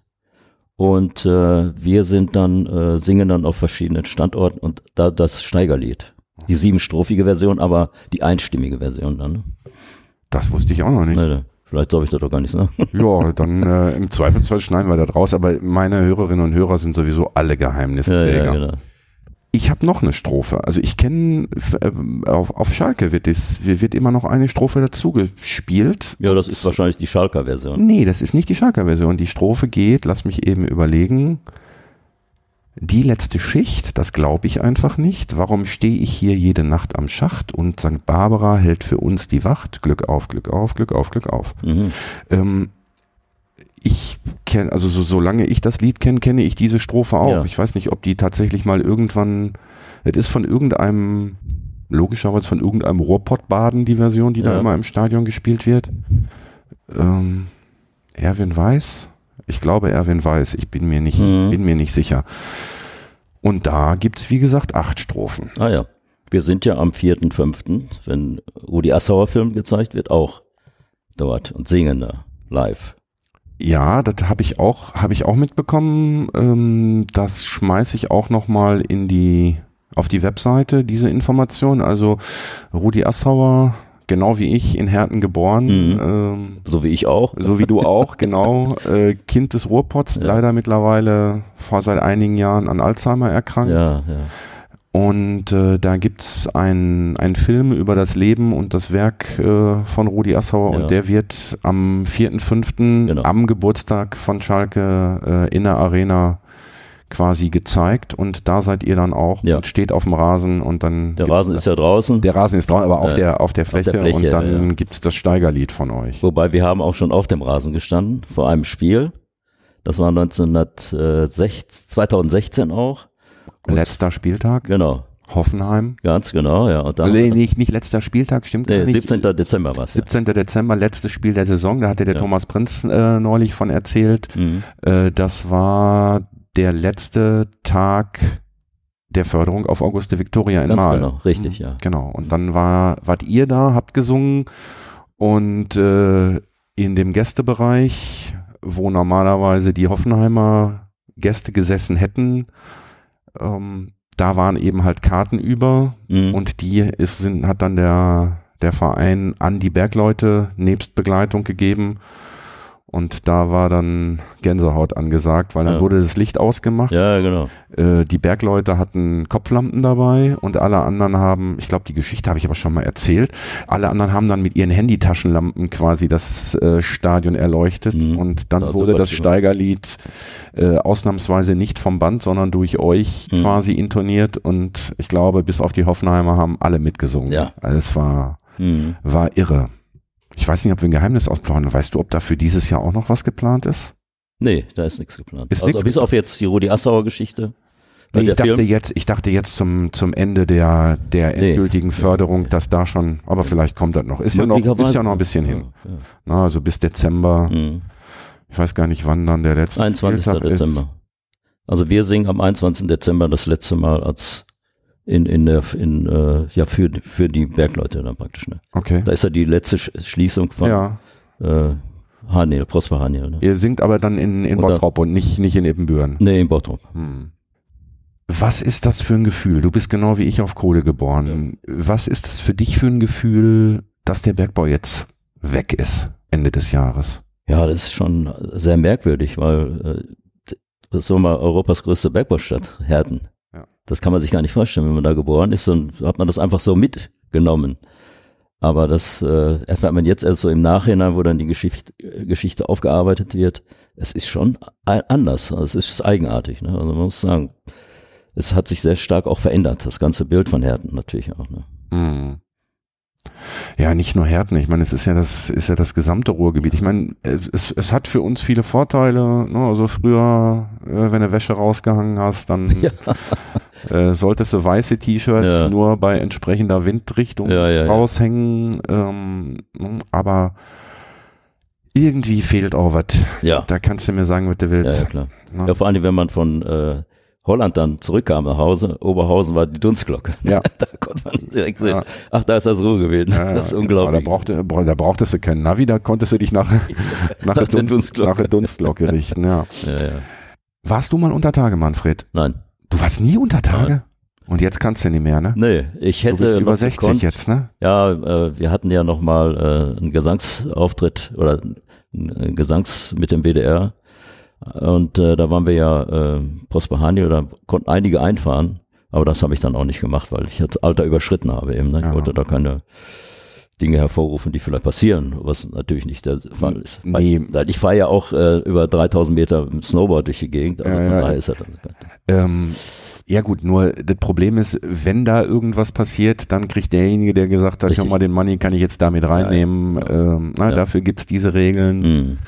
Und äh, wir sind dann, äh, singen dann auf verschiedenen Standorten und da das Steigerlied. Die siebenstrophige Version, aber die einstimmige Version dann. Ne? Das wusste ich auch noch nicht. Nee, vielleicht darf ich das doch gar nicht sagen. Ja, dann äh, im Zweifelsfall schneiden wir da draus, aber meine Hörerinnen und Hörer sind sowieso alle Geheimnisträger. Ja, ja, genau. Ich habe noch eine Strophe. Also ich kenne äh, auf, auf Schalke wird es wird immer noch eine Strophe dazu gespielt. Ja, das ist wahrscheinlich die Schalker Version. Nee, das ist nicht die Schalker Version. Die Strophe geht, lass mich eben überlegen. Die letzte Schicht, das glaube ich einfach nicht. Warum stehe ich hier jede Nacht am Schacht und St. Barbara hält für uns die Wacht? Glück auf, Glück auf, Glück auf, Glück auf. Mhm. Ähm, ich kenne, also so, solange ich das Lied kenne, kenne ich diese Strophe auch. Ja. Ich weiß nicht, ob die tatsächlich mal irgendwann, das ist von irgendeinem, logischerweise von irgendeinem Rohrpottbaden, die Version, die ja. da immer im Stadion gespielt wird. Ähm, Erwin Weiß? Ich glaube Erwin Weiß, ich bin mir nicht, mhm. bin mir nicht sicher. Und da gibt's wie gesagt, acht Strophen. Ah ja. Wir sind ja am 4.5., wenn Rudi Assauer Film gezeigt wird, auch dort und singen da live. Ja, das habe ich auch, habe ich auch mitbekommen. Ähm, das schmeiße ich auch noch mal in die auf die Webseite diese Information. Also Rudi Assauer genau wie ich, in Herten geboren. Mhm. Ähm, so wie ich auch. So wie du auch, genau. Äh, kind des Ruhrpots, ja. leider mittlerweile vor seit einigen Jahren an Alzheimer erkrankt. Ja, ja. Und äh, da gibt's ein, ein Film über das Leben und das Werk äh, von Rudi Assauer ja. und der wird am 4.5. Genau. am Geburtstag von Schalke äh, in der Arena quasi gezeigt und da seid ihr dann auch Ja. und steht auf dem Rasen und dann Der Rasen ist ja draußen. der Rasen ist draußen, aber auf Ja. der auf der Fläche, der Fläche, und dann ja. gibt's das Steigerlied von euch. Wobei wir haben auch schon auf dem Rasen gestanden vor einem Spiel. Das war 1916, 2016 auch. Und- Letzter Spieltag, Genau, Hoffenheim. ganz genau, ja. Und dann, Nee, nicht, nicht letzter Spieltag, stimmt nee, nicht. 17. Dezember war es. 17. Dezember, letztes Spiel der Saison, da hatte der Ja. Thomas Prinz äh, neulich von erzählt. Mhm. Äh, das war der letzte Tag der Förderung auf Auguste Victoria in Ganz Mahl. genau, richtig, Mhm, ja. Genau. Und dann war, wart ihr da, habt gesungen und äh, in dem Gästebereich, wo normalerweise die Hoffenheimer Gäste gesessen hätten, ähm, da waren eben halt Karten über Mhm. und die ist, sind, hat dann der, der Verein an die Bergleute nebst Begleitung gegeben. Und da war dann Gänsehaut angesagt, weil dann Ja. wurde das Licht ausgemacht. ja, genau. Äh, die Bergleute hatten Kopflampen dabei und alle anderen haben, ich glaube, die Geschichte habe ich aber schon mal erzählt, alle anderen haben dann mit ihren Handytaschenlampen quasi das äh, Stadion erleuchtet Mhm. und dann Da wurde das. Steigerlied äh, ausnahmsweise nicht vom Band, sondern durch euch Mhm. quasi intoniert und ich glaube, bis auf die Hoffenheimer haben alle mitgesungen. Ja. Also es war, Mhm. war irre. Ich weiß nicht, ob wir ein Geheimnis ausplanen. Weißt du, ob da für dieses Jahr auch noch was geplant ist? Nee, da ist nichts geplant. Ist also nix bis auf jetzt die Rudi Assauer Geschichte. Nee, ich dachte Film. jetzt, ich dachte jetzt zum, zum Ende der, der Nee. endgültigen Förderung, dass da schon, aber vielleicht kommt das noch. Ist ja noch, ist ja noch ein bisschen hin. Ja, ja. Na, also bis Dezember. Mhm. Ich weiß gar nicht, wann dann der letzte 21. Spieltag Dezember. ist. Also wir singen am 21. Dezember das letzte Mal als in, in der, in, äh, ja, für, für die Bergleute dann praktisch, ne? Okay. Da ist ja die letzte Sch Schließung von, Ja. äh, Haniel, Prosper Haniel, ne? Ihr singt aber dann in, in Oder- Bottrop und nicht, nicht in Ippenbüren. Nee, in Bottrop. Hm. Was ist das für ein Gefühl? Du bist genau wie ich auf Kohle geboren. Was ist das für dich für ein Gefühl, dass der Bergbau jetzt weg ist, Ende des Jahres? Ja, das ist schon sehr merkwürdig, weil äh, das ist so mal Europas größte Bergbaustadt, Herten. Ja. Das kann man sich gar nicht vorstellen. Wenn man da geboren ist, dann hat man das einfach so mitgenommen. Aber das äh, erfährt man jetzt erst so im Nachhinein, wo dann die Geschichte, Geschichte aufgearbeitet wird. Es ist schon anders. Also es ist eigenartig. Ne? Also man muss sagen, es hat sich sehr stark auch verändert. Das ganze Bild von Herten natürlich auch. Ne? Hm. Ja, nicht nur Herten. Ich meine, es ist ja das, ist ja das gesamte Ruhrgebiet. Ich meine, es, es hat für uns viele Vorteile. Ne? Also früher, äh, wenn du Wäsche rausgehangen hast, dann Ja. äh, solltest du weiße T-Shirts Ja. nur bei entsprechender Windrichtung Ja, raushängen. Ähm, ne? aber irgendwie fehlt auch was. Ja. Da kannst du mir sagen, was du willst. ja, klar. Ne? Ja, vor allem, wenn man von äh, Holland dann zurückkam nach Hause, Oberhausen war die Dunstglocke. Ja. da konnte man direkt sehen, Ja. ach, da ist das Ruhrgebiet. Ja, ja, das ist genau. unglaublich. Da, brauchte, bra- da brauchtest du keinen Navi, da konntest du dich nach, nach, der, der Dunst, Dunstglocke. nach der Dunstglocke richten. Ja. ja, ja. Warst du mal unter Tage, Manfred? Nein. Du warst nie unter Tage? Und jetzt kannst du nicht mehr, ne? Nee, ich Du hätte bist über noch 60 gekonnt, jetzt, ne? Ja, äh, wir hatten ja noch mal äh, einen Gesangsauftritt oder einen Gesangs mit dem WDR und äh, da waren wir ja äh, Prosper Hani oder konnten einige einfahren, aber das habe ich dann auch nicht gemacht, weil ich das Alter überschritten habe eben. Ne? Ich Ja. wollte da keine Dinge hervorrufen, die vielleicht passieren, was natürlich nicht der Fall ist. Nee. Ich fahre ja auch äh, über 3000 Meter mit Snowboard durch die Gegend, also Ja, von ja. daher ist das Ähm, ja gut, nur das Problem ist, wenn da irgendwas passiert, dann kriegt derjenige, der gesagt hat, Richtig. schau mal, den Money kann ich jetzt damit reinnehmen. ja. Ähm, na. Dafür gibt's diese Regeln. Mhm.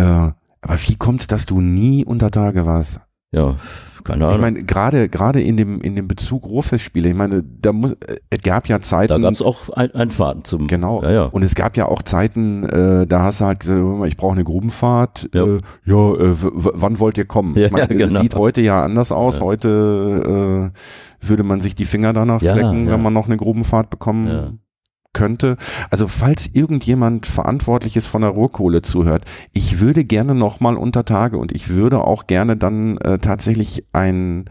Äh, aber wie kommt dass du nie unter Tage warst? Ja, keine Ich Ahnung. meine, gerade gerade in dem in dem Bezug Ruhrfestspiele, ich meine, da muss äh, es gab ja Zeiten, da gab es auch ein, Einfahrten zum Genau. Ja, ja. Und es gab ja auch Zeiten, äh, da hast du halt gesagt, ich brauche eine Grubenfahrt. Ja. Äh, ja, äh, wann wollt ihr kommen? Ja, ich meine, ja, genau. sieht heute ja anders aus. Ja. Heute äh, würde man sich die Finger danach Ja, lecken, wenn man noch eine Grubenfahrt bekommen Ja. Könnte. Also falls irgendjemand Verantwortliches von der Ruhrkohle zuhört, ich würde gerne nochmal unter Tage und ich würde auch gerne dann äh, tatsächlich ein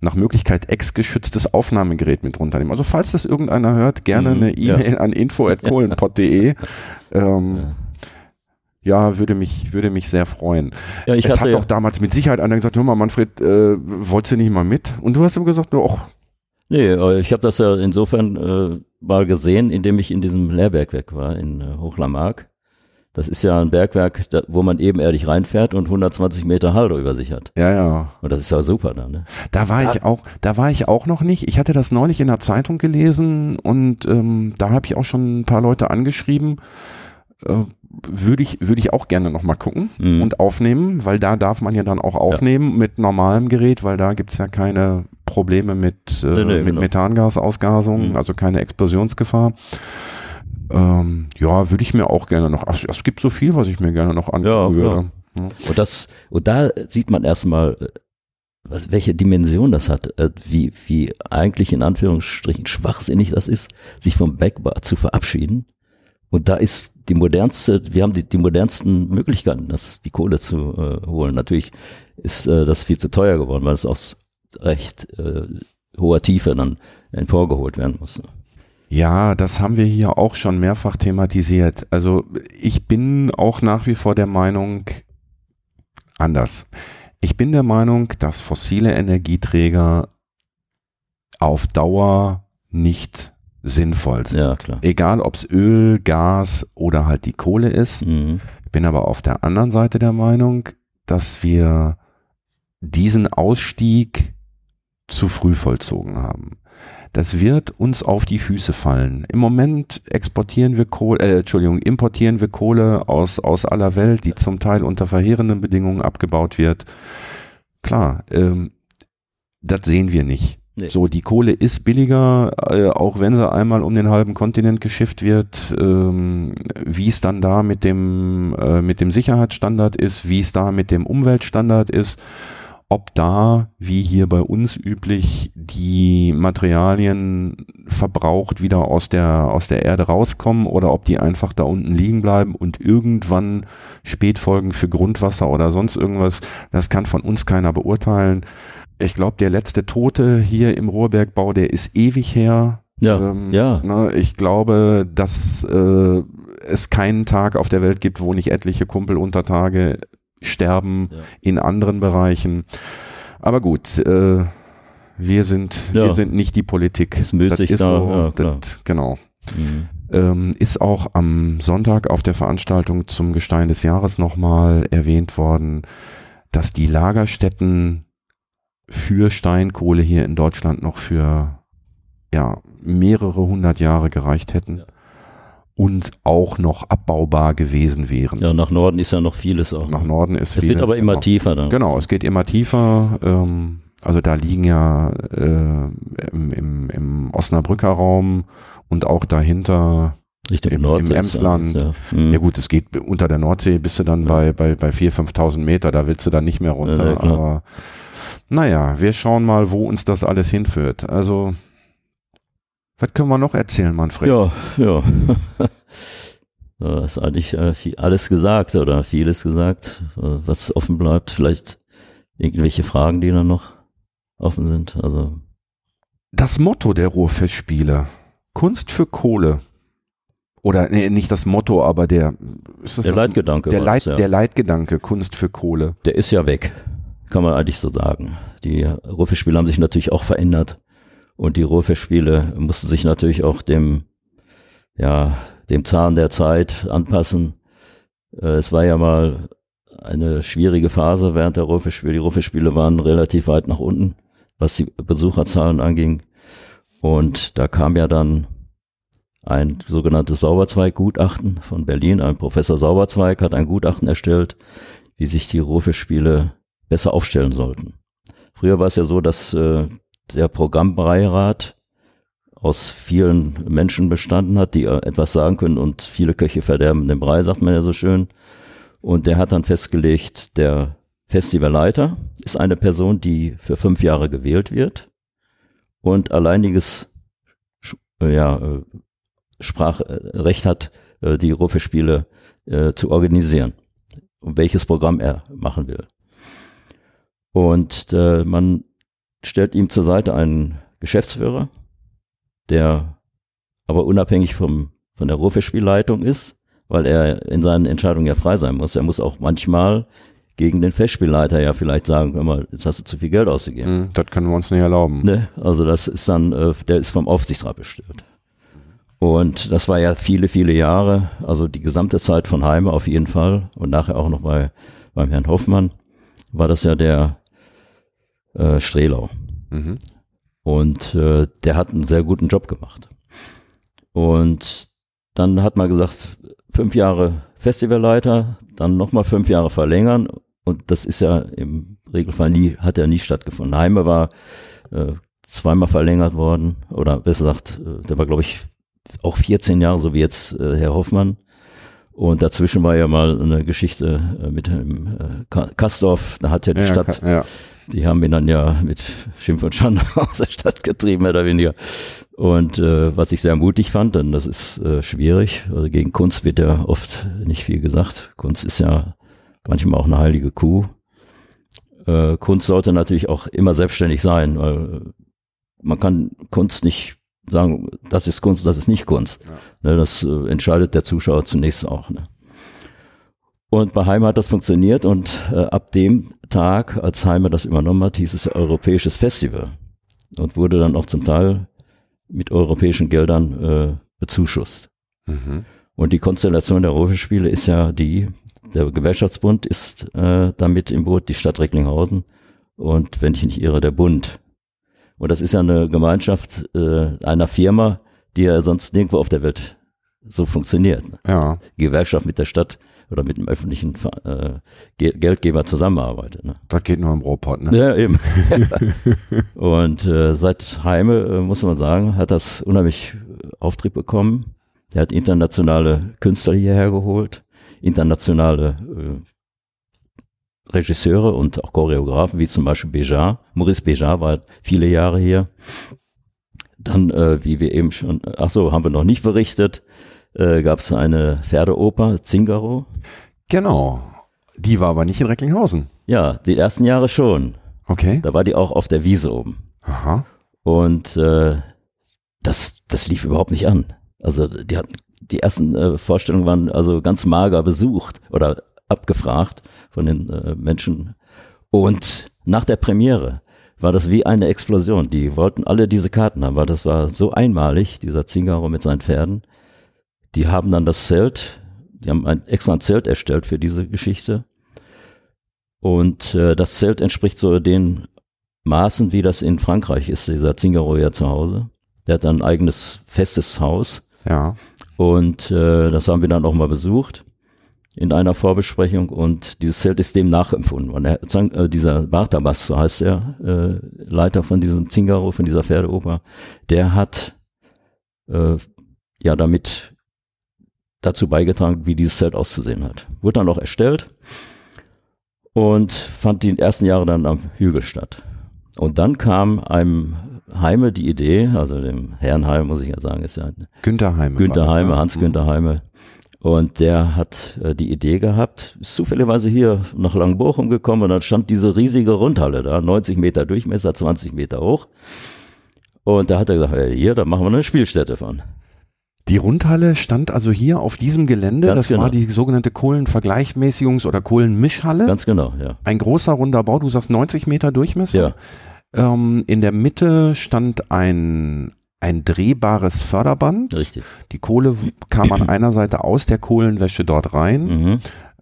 nach Möglichkeit ex-geschütztes Aufnahmegerät mit runternehmen. Also falls das irgendeiner hört, gerne Mhm, eine ja. E-Mail an info.kohlenpott.de. Ähm, ja, würde mich, würde mich sehr freuen. Ja, ich es hat ja- doch damals mit Sicherheit einer gesagt, hör mal, Manfred, äh, wolltest du nicht mal mit? Und du hast ihm gesagt, oh, Nee, ich habe das ja insofern äh, mal gesehen, indem ich in diesem Lehrbergwerk war, in äh, Hochlamark. Das ist ja ein Bergwerk, da, wo man ebenerdig reinfährt und 120 Meter Halde über sich hat. Ja, ja. Und das ist ja super dann, ne? Da war ich auch, da war ich auch noch nicht. Ich hatte das neulich in der Zeitung gelesen und ähm, da habe ich auch schon ein paar Leute angeschrieben. Äh, würde ich, würde ich auch gerne nochmal gucken Mhm. und aufnehmen, weil da darf man ja dann auch aufnehmen mit normalem Gerät, weil da gibt's ja keine Probleme mit, äh, Nee, nee, mit genau. Methangasausgasung, Mhm. also keine Explosionsgefahr. Ähm, ja, würde ich mir auch gerne noch. Ach, es gibt so viel, was ich mir gerne noch angucken Ja, würde. Und das, und da sieht man erstmal, äh, was, welche Dimension das hat, äh, wie, wie eigentlich in Anführungsstrichen schwachsinnig das ist, sich vom Bergbau zu verabschieden. Und da ist die modernste, wir haben die, die modernsten Möglichkeiten, das, die Kohle zu äh, holen. Natürlich ist äh, das viel zu teuer geworden, weil es aus recht äh, hoher Tiefe dann emporgeholt werden muss. Ja, das haben wir hier auch schon mehrfach thematisiert. Also ich bin auch nach wie vor der Meinung, anders. Ich bin der Meinung, dass fossile Energieträger auf Dauer nicht sinnvoll sind. Ja, klar. Egal ob es Öl, Gas oder halt die Kohle ist. Mhm. Bin aber auf der anderen Seite der Meinung, dass wir diesen Ausstieg zu früh vollzogen haben. Das wird uns auf die Füße fallen. Im Moment exportieren wir Kohle, äh, Entschuldigung, importieren wir Kohle aus, aus aller Welt, die zum Teil unter verheerenden Bedingungen abgebaut wird. Klar, ähm, das sehen wir nicht. Nee. So, die Kohle ist billiger, äh, auch wenn sie einmal um den halben Kontinent geschifft wird. Ähm, wie es dann da mit dem, äh, mit dem Sicherheitsstandard ist, wie es da mit dem Umweltstandard ist, ob da, wie hier bei uns üblich, die Materialien verbraucht wieder aus der, aus der Erde rauskommen oder ob die einfach da unten liegen bleiben und irgendwann Spätfolgen für Grundwasser oder sonst irgendwas, das kann von uns keiner beurteilen. Ich glaube, der letzte Tote hier im Ruhrbergbau, der ist ewig her. Ja, Ähm, ja. Ne, ich glaube, dass äh, es keinen Tag auf der Welt gibt, wo nicht etliche Kumpeluntertage sterben Ja. in anderen Bereichen. Aber gut, äh, wir sind Ja. wir sind nicht die Politik. Es müht sich ist da, so, ja, das, genau. Mhm. Ähm, ist auch am Sonntag auf der Veranstaltung zum Gestein des Jahres nochmal erwähnt worden, dass die Lagerstätten für Steinkohle hier in Deutschland noch für ja, mehrere hundert Jahre gereicht hätten Ja. Und auch noch abbaubar gewesen wären. Ja, nach Norden ist ja noch vieles auch. Nach Norden ist es wird vieles- aber immer tiefer dann. Genau, es geht immer tiefer. Ähm, also da liegen ja äh, im, im, im Osnabrücker Raum und auch dahinter, Richtung im- Nordsee. im Emsland. Ja. Mhm. ja gut, es geht unter der Nordsee, bist du dann Ja. bei, bei, bei 4.000, 5.000 Meter, da willst du dann nicht mehr runter. Ja, aber naja, wir schauen mal, wo uns das alles hinführt. Also, was können wir noch erzählen, Manfred? Ja, ja. Da ist eigentlich äh, alles gesagt oder vieles gesagt, äh, was offen bleibt. Vielleicht irgendwelche Fragen, die dann noch offen sind. Also Das Motto der Ruhrfestspiele, Kunst für Kohle. Oder nee, nicht das Motto, aber der, ist das der Leitgedanke, der, Leit, ja. der Leitgedanke, Kunst für Kohle. der ist ja weg, kann man eigentlich so sagen. Die Ruhrfestspiele haben sich natürlich auch verändert und die Ruhrfestspiele mussten sich natürlich auch dem, ja, dem Zahn der Zeit anpassen. Äh, Es war ja mal eine schwierige Phase während der Ruhrfestspiele. Die Ruhrfestspiele waren relativ weit nach unten, was die Besucherzahlen anging. Und da kam ja dann ein sogenanntes Sauberzweig-Gutachten von Berlin. Ein Professor Sauberzweig hat ein Gutachten erstellt, wie sich die Ruhrfestspiele besser aufstellen sollten. Früher war es ja so, dass äh, der Programmbeirat aus vielen Menschen bestanden hat, die äh, etwas sagen können und viele Köche verderben den Brei, sagt man ja so schön. Und der hat dann festgelegt, der Festivalleiter ist eine Person, die für fünf Jahre gewählt wird und alleiniges äh, ja, äh, Sprachrecht hat, die Ruhrfestspiele äh, zu organisieren und welches Programm er machen will. Und man stellt ihm zur Seite einen Geschäftsführer, der aber unabhängig vom, von der Ruhrfestspielleitung ist, weil er in seinen Entscheidungen ja frei sein muss. Er muss auch manchmal gegen den Festspielleiter ja vielleicht sagen, hör mal, jetzt hast du zu viel Geld ausgegeben. Hm, das können wir uns nicht erlauben. Ne? Also das ist dann, äh, der ist vom Aufsichtsrat bestellt. Und das war ja viele, viele Jahre, also die gesamte Zeit von Heime auf jeden Fall und nachher auch noch bei beim Herrn Hoffmann war das ja der äh, Strelau. Mhm. Und äh, der hat einen sehr guten Job gemacht. Und dann hat man gesagt, fünf Jahre Festivalleiter, dann nochmal fünf Jahre verlängern. Und das ist ja im Regelfall nie, hat ja nie stattgefunden. Heime war äh, zweimal verlängert worden, oder besser gesagt, äh, der war, glaube ich, auch 14 Jahre, so wie jetzt äh, Herr Hoffmann. Und dazwischen war ja mal eine Geschichte äh, mit dem äh, Kastorf, da hat ja die ja, Stadt, ja. die haben ihn dann ja mit Schimpf und Schande aus der Stadt getrieben, mehr oder weniger. Und äh, was ich sehr mutig fand, denn das ist äh, schwierig, also gegen Kunst wird ja oft nicht viel gesagt. Kunst ist ja manchmal auch eine heilige Kuh. Äh, Kunst sollte natürlich auch immer selbstständig sein, weil man kann Kunst nicht sagen, das ist Kunst, das ist nicht Kunst. Ja. Ne, das äh, entscheidet der Zuschauer zunächst auch. Ne? Und bei Heime hat das funktioniert und äh, ab dem Tag, als Heime das übernommen hat, hieß es Europäisches Festival und wurde dann auch zum Teil mit europäischen Geldern äh, bezuschusst. Mhm. Und die Konstellation der Europaspiele ist ja die, der Gewerkschaftsbund ist äh, damit im Boot, die Stadt Recklinghausen und wenn ich nicht irre, der Bund. Und das ist ja eine Gemeinschaft äh, einer Firma, die ja sonst nirgendwo auf der Welt so funktioniert. Ne? Ja. Gewerkschaft mit der Stadt oder mit dem öffentlichen äh, Geldgeber zusammenarbeitet. Ne? Das geht nur im Robot, ne? Ja, eben. und äh, seit Heime, äh, muss man sagen, hat das unheimlich Auftrieb bekommen. Er hat internationale Künstler hierher geholt, internationale äh, Regisseure und auch Choreografen, wie zum Beispiel Béjar. Maurice Béjar war viele Jahre hier. Dann, äh, wie wir eben schon, ach so, haben wir noch nicht berichtet, äh, gab es eine Pferdeoper, Zingaro. Genau. Die war aber nicht in Recklinghausen. Ja, die ersten Jahre schon. Okay. Da war die auch auf der Wiese oben. Aha. Und äh, das, das lief überhaupt nicht an. Also die hatten die ersten äh, Vorstellungen waren also ganz mager besucht oder abgefragt von den äh, Menschen. Und nach der Premiere war das wie eine Explosion. Die wollten alle diese Karten haben, weil das war so einmalig, dieser Zingaro mit seinen Pferden. Die haben dann das Zelt, die haben ein extra ein Zelt erstellt für diese Geschichte. Und äh, das Zelt entspricht so den Maßen, wie das in Frankreich ist, dieser Zingaro ja zu Hause. Der hat ein eigenes festes Haus. Ja. Und äh, das haben wir dann auch mal besucht in einer Vorbesprechung und dieses Zelt ist dem nachempfunden worden. Er, äh, dieser Bartabas, so heißt er, äh, Leiter von diesem Zingaro, von dieser Pferdeoper, der hat äh, ja damit dazu beigetragen, wie dieses Zelt auszusehen hat. Wurde dann auch erstellt und fand die ersten Jahre dann am Hügel statt. Und dann kam einem Heime die Idee, also dem Herrn Heime muss ich ja sagen, ist ja Günther Heime. Günther Heime, Hans Günther Heime, und der hat äh, die Idee gehabt, ist zufälligerweise hier nach Langbochum gekommen und dann stand diese riesige Rundhalle da, 90 Meter Durchmesser, 20 Meter hoch. Und da hat er gesagt, hey, hier, da machen wir eine Spielstätte von. Die Rundhalle stand also hier auf diesem Gelände. Ganz das genau. war die sogenannte Kohlenvergleichmäßigungs- oder Kohlenmischhalle. Ganz genau, ja. Ein großer runder Bau, du sagst 90 Meter Durchmesser. Ja. Ähm, in der Mitte stand ein ein drehbares Förderband. Richtig. Die Kohle kam an einer Seite aus der Kohlenwäsche dort rein. Mhm.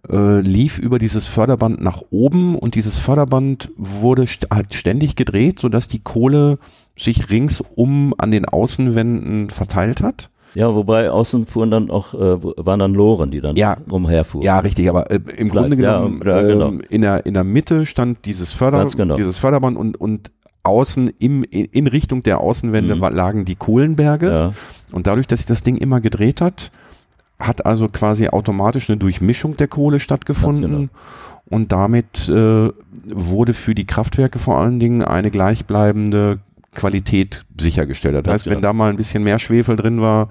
Äh, lief über dieses Förderband nach oben und dieses Förderband wurde st hat ständig gedreht, sodass die Kohle sich ringsum an den Außenwänden verteilt hat. Ja, wobei außen fuhren dann auch, äh, waren dann Loren, die dann ja, umherfuhren. Ja, richtig, aber äh, im Gleich, Grunde genommen, ja, ja, genau. äh, in, der, in der Mitte stand dieses, Förder, genau. dieses Förderband und, und außen im, in Richtung der Außenwände mhm. lagen die Kohlenberge. Ja. Und dadurch, dass sich das Ding immer gedreht hat, hat also quasi automatisch eine Durchmischung der Kohle stattgefunden. Genau. Und damit äh, wurde für die Kraftwerke vor allen Dingen eine gleichbleibende Qualität sichergestellt. Das, das heißt, genau. wenn da mal ein bisschen mehr Schwefel drin war,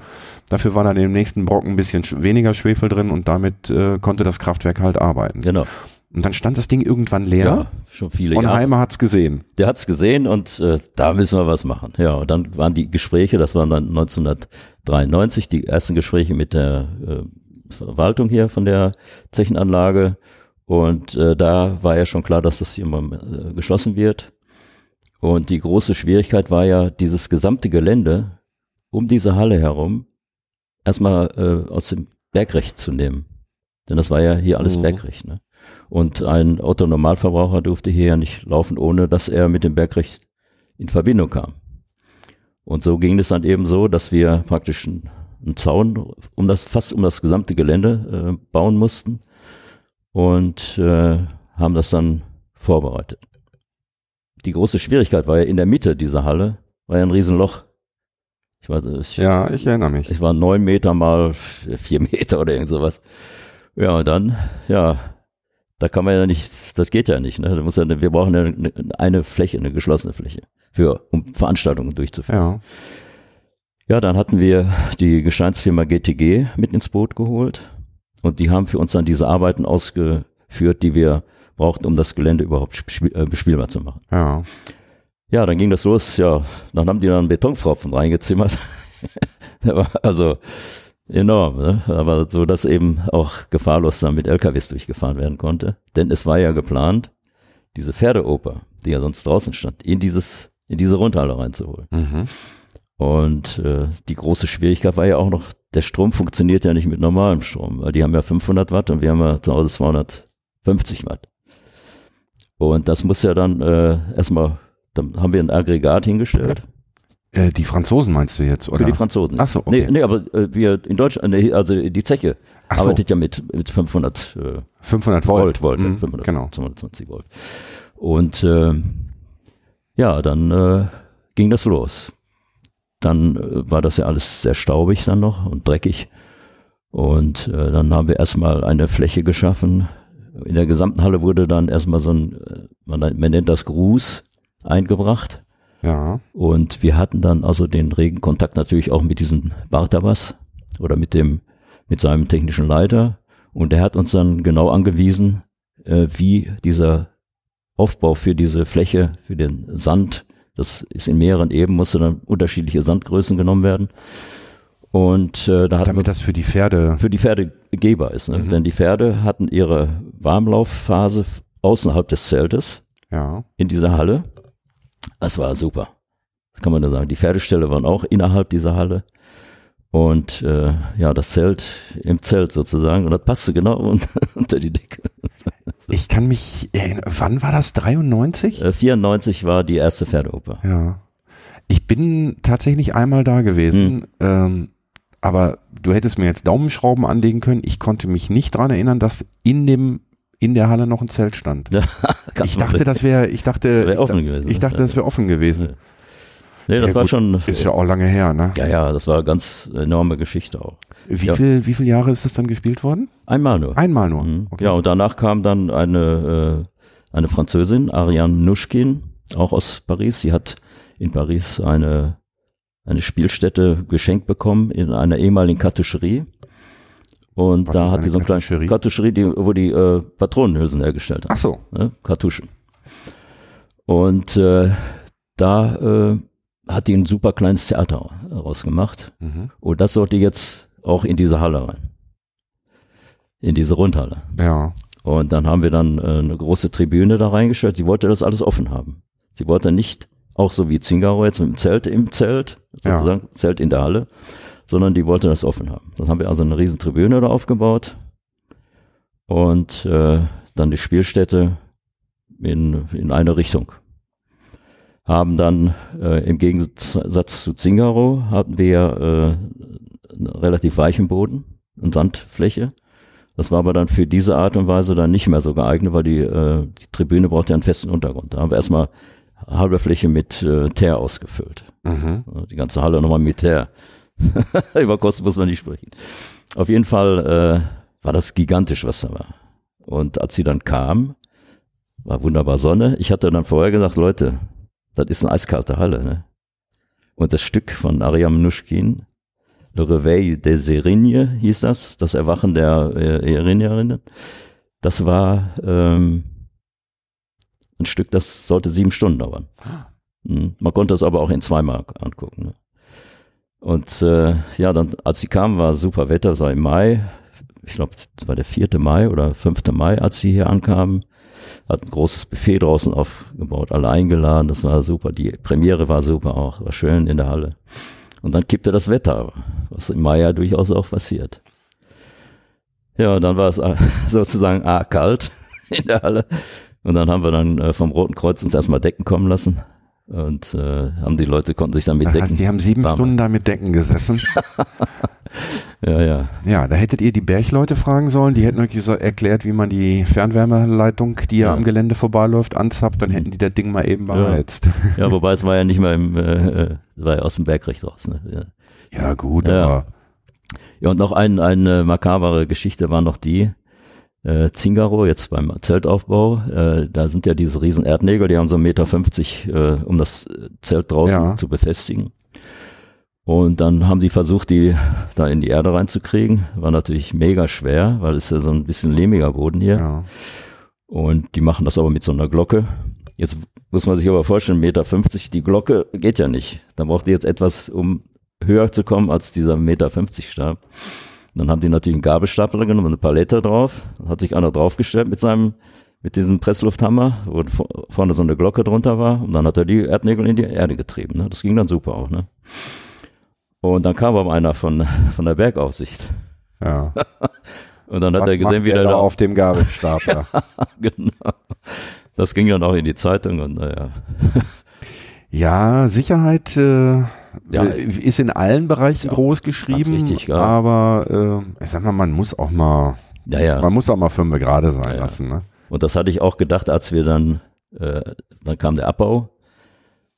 dafür war dann im nächsten Brocken ein bisschen weniger Schwefel drin und damit äh, konnte das Kraftwerk halt arbeiten. Genau. Und dann stand das Ding irgendwann leer. Ja, schon viele und Jahre. Und Heimer hat's gesehen. Der hat's gesehen und äh, da müssen wir was machen. Ja, und dann waren die Gespräche, das waren dann 1993, die ersten Gespräche mit der äh, Verwaltung hier von der Zechenanlage. Und äh, da war ja schon klar, dass das hier mal äh, geschlossen wird. Und die große Schwierigkeit war ja, dieses gesamte Gelände um diese Halle herum erstmal äh, aus dem Bergrecht zu nehmen. Denn das war ja hier alles mhm. Bergrecht. Ne? Und ein Autonormalverbraucher durfte hier ja nicht laufen, ohne dass er mit dem Bergrecht in Verbindung kam. Und so ging es dann eben so, dass wir praktisch einen, einen Zaun um das, fast um das gesamte Gelände äh, bauen mussten und äh, haben das dann vorbereitet. Die große Schwierigkeit war ja in der Mitte dieser Halle, war ja ein Riesenloch. Ich weiß, ich, ja, ich erinnere mich. Ich war neun Meter mal vier Meter oder irgend sowas. Ja, und dann, ja, da kann man ja nicht, das geht ja nicht. Ne? Da muss ja, wir brauchen ja eine, eine Fläche, eine geschlossene Fläche, für, um Veranstaltungen durchzuführen. Ja. Ja, dann hatten wir die Gescheinsfirma GTG mit ins Boot geholt und die haben für uns dann diese Arbeiten ausgeführt, die wir brauchten, um das Gelände überhaupt äh, bespielbar zu machen. Ja. Ja, dann ging das los, ja, dann haben die dann Betonpfropfen reingezimmert. also enorm, ne? aber so, dass eben auch gefahrlos dann mit LKWs durchgefahren werden konnte. Denn es war ja geplant, diese Pferdeoper, die ja sonst draußen stand, in dieses, in diese Rundhalle reinzuholen. Mhm. Und äh, die große Schwierigkeit war ja auch noch, der Strom funktioniert ja nicht mit normalem Strom, weil die haben ja 500 Watt und wir haben ja zu Hause 250 Watt. Und das muss ja dann äh, erstmal dann haben wir ein Aggregat hingestellt. Äh, die Franzosen meinst du jetzt, oder? Für die Franzosen. Ach so, okay. Nee, nee aber äh, wir in Deutschland, nee, also die Zeche Ach arbeitet so. ja mit, mit 500, äh, 500 Volt. Volt, mhm, 500, genau. 220 Volt. Und äh, ja, dann äh, ging das los. Dann äh, war das ja alles sehr staubig dann noch und dreckig. Und äh, dann haben wir erstmal eine Fläche geschaffen. In der gesamten Halle wurde dann erstmal so ein, äh, man, man nennt das Gruß, eingebracht. Ja. Und wir hatten dann also den regen Kontakt natürlich auch mit diesem Bartabas oder mit dem, mit seinem technischen Leiter. Und der hat uns dann genau angewiesen, äh, wie dieser Aufbau für diese Fläche, für den Sand, das ist in mehreren Ebenen, musste dann unterschiedliche Sandgrößen genommen werden. Und äh, da damit das für die Pferde für die Pferde gehbar ist, ne? Mhm. denn die Pferde hatten ihre Warmlaufphase außerhalb des Zeltes ja. in dieser Halle das war super. Das kann man nur sagen. Die Pferdeställe waren auch innerhalb dieser Halle. Und äh, ja, das Zelt im Zelt sozusagen. Und das passte genau unter die Decke. Ich kann mich erinnern, wann war das? 93? Äh, 94 war die erste Pferdeoper. Ja. Ich bin tatsächlich einmal da gewesen. Hm. Ähm, aber du hättest mir jetzt Daumenschrauben anlegen können. Ich konnte mich nicht dran erinnern, dass in dem in der Halle noch ein Zelt stand. Ich dachte, das wäre, ich dachte, wär offen gewesen. Ich dachte, das wäre offen gewesen. Ja. Nee, das ja, war gut, schon. Ist ja auch lange her, ne? Ja, ja, das war eine ganz enorme Geschichte auch. Wie ja. viel, wie viele Jahre ist das dann gespielt worden? Einmal nur. Einmal nur. Mhm. Okay. Ja, und danach kam dann eine, äh, eine Französin, Ariane Nuschkin, auch aus Paris. Sie hat in Paris eine, eine Spielstätte geschenkt bekommen in einer ehemaligen Kartuscherie. Und Was da hat die so eine kleine Kartuscherie, die, wo die äh, Patronenhülsen hergestellt haben. Ach so. Ne? Kartuschen. Und äh, da äh, hat die ein super kleines Theater rausgemacht. Mhm. Und das sollte jetzt auch in diese Halle rein. In diese Rundhalle. Ja. Und dann haben wir dann äh, eine große Tribüne da reingestellt. Sie wollte das alles offen haben. Sie wollte nicht, auch so wie Zingaro jetzt mit dem Zelt im Zelt, sozusagen ja. Zelt in der Halle, sondern die wollte das offen haben. Dann haben wir also eine riesen Tribüne da aufgebaut und äh, dann die Spielstätte in, in eine Richtung. Haben dann äh, im Gegensatz zu Zingaro hatten wir äh, einen relativ weichen Boden, eine Sandfläche. Das war aber dann für diese Art und Weise dann nicht mehr so geeignet, weil die, äh, die Tribüne braucht ja einen festen Untergrund. Da haben wir erstmal halbe Fläche mit äh, Teer ausgefüllt. Mhm. Die ganze Halle nochmal mit Teer. Über Kosten muss man nicht sprechen. Auf jeden Fall äh, war das gigantisch, was da war. Und als sie dann kam, war wunderbar Sonne. Ich hatte dann vorher gesagt, Leute, das ist eine eiskalte Halle. Ne? Und das Stück von Ariam Nuschkin, Le Réveil des Erigne hieß das, das Erwachen der äh, Erinierinnen, das war ähm, ein Stück, das sollte sieben Stunden dauern. Ah. Hm. Man konnte es aber auch in zweimal angucken. Ne? Und äh, ja, dann, als sie kamen, war super Wetter, das war im Mai. Ich glaube, das war der 4. Mai oder 5. Mai, als sie hier ankamen. Hat ein großes Buffet draußen aufgebaut, alle eingeladen, das war super. Die Premiere war super auch, war schön in der Halle. Und dann kippte das Wetter, was im Mai ja durchaus auch passiert. Ja, dann war es äh, sozusagen A, kalt in der Halle. Und dann haben wir dann äh, vom Roten Kreuz uns erstmal Decken kommen lassen. Und äh, haben die Leute konnten sich dann mit Decken. Heißt, die haben sieben warm- Stunden da mit Decken gesessen. Ja, ja. Ja, da hättet ihr die Bergleute fragen sollen. Die hätten euch so erklärt, wie man die Fernwärmeleitung, die ja, Ja. am Gelände vorbeiläuft, anzapft. Dann hätten die das Ding mal eben beheizt. Ja, wobei es war ja nicht mehr im, äh, äh, war ja aus dem Bergrecht raus. Ne? Ja. Ja, gut, Ja. aber Ja, und noch ein, eine makabere Geschichte war noch die, äh, Zingaro, jetzt beim Zeltaufbau, äh, da sind ja diese riesen Erdnägel, die haben so 1,50 Meter, fünfzig, äh, um das Zelt draußen Ja. zu befestigen. Und dann haben die versucht, die da in die Erde reinzukriegen. War natürlich mega schwer, weil es ja so ein bisschen lehmiger Boden hier. ja. Und die machen das aber mit so einer Glocke. Jetzt muss man sich aber vorstellen, 1,50 Meter, fünfzig, die Glocke geht ja nicht. Da braucht die jetzt etwas, um höher zu kommen als dieser 1,50 Meter fünfzig Stab. Dann haben die natürlich einen Gabelstapler genommen, eine Palette drauf. Dann hat sich einer draufgestellt mit seinem, mit diesem Presslufthammer, wo vo- vorne so eine Glocke drunter war. Und dann hat er die Erdnägel in die Erde getrieben. Ne? Das ging dann super auch. Ne? Und dann kam aber einer von, von der Bergaufsicht. ja. Und dann hat Was er gesehen, wie der da da auf dem Gabelstab. ja. genau. Das ging dann auch in die Zeitung und naja. Ja, Sicherheit äh, Ja. äh, ist in allen Bereichen Ja, groß geschrieben, wichtig, ja. aber äh, ich sag mal, man muss auch mal, Ja, man muss auch mal fünf gerade sein lassen. Ne? Und das hatte ich auch gedacht, als wir dann, äh, dann kam der Abbau.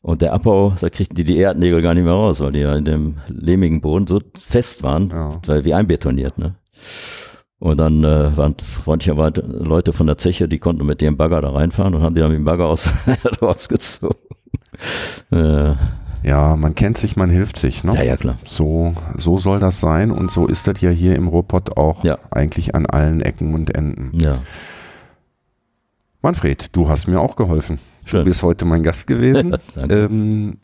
Und der Abbau, da kriegten die die Erdnägel gar nicht mehr raus, weil die ja in dem lehmigen Boden so fest waren, weil wie einbetoniert, ne? Und dann äh, waren freundlicherweise Leute von der Zeche, die konnten mit dem Bagger da reinfahren und haben die dann mit dem Bagger aus rausgezogen. äh, Ja, man kennt sich, man hilft sich. Ne? ja, ja, klar. So, so soll das sein und so ist das ja hier im Ruhrpott auch Ja. eigentlich an allen Ecken und Enden. Ja, Manfred, du hast mir auch geholfen. Du schön. bist heute mein Gast gewesen. Ähm,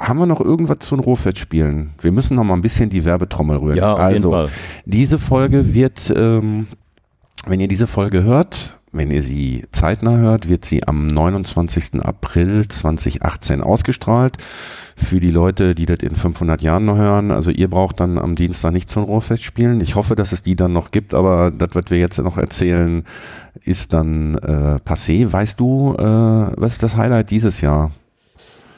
haben wir noch irgendwas zu den Rohfett-Spielen? Wir müssen noch mal ein bisschen die Werbetrommel rühren. ja, auf also, jeden Fall. diese Folge wird, ähm, wenn ihr diese Folge hört, wenn ihr sie zeitnah hört, wird sie am 29. April 2018 ausgestrahlt. Für die Leute, die das in 500 Jahren noch hören, also ihr braucht dann am Dienstag nicht zum Rohrfest spielen. Ich hoffe, dass es die dann noch gibt, aber das, was wir jetzt noch erzählen, ist dann äh, passé. Weißt du, äh, was ist das Highlight dieses Jahr?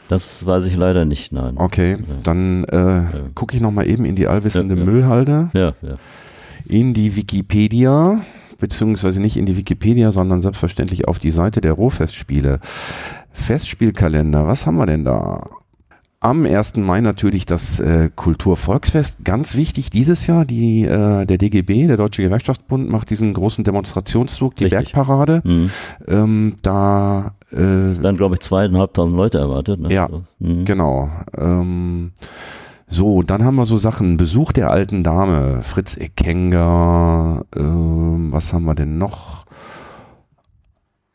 Das weiß ich leider nicht, nein. Okay, dann äh, gucke ich noch mal eben in die allwissende Ja, ja. Müllhalde. Ja, ja. in die Wikipedia, beziehungsweise nicht in die Wikipedia, sondern selbstverständlich auf die Seite der Rohfestspiele. Festspielkalender, was haben wir denn da? Am 1. Mai natürlich das äh, Kulturvolksfest. Ganz wichtig dieses Jahr, die, äh, der DGB, der Deutsche Gewerkschaftsbund, macht diesen großen Demonstrationszug, die Richtig. Bergparade. Mhm. Ähm, da äh, Es werden, glaube ich, zweieinhalbtausend Leute erwartet. Ne? Ja. Mhm. Genau. Ähm, so, dann haben wir so Sachen. Besuch der alten Dame, Fritz Ekenga, ähm, was haben wir denn noch?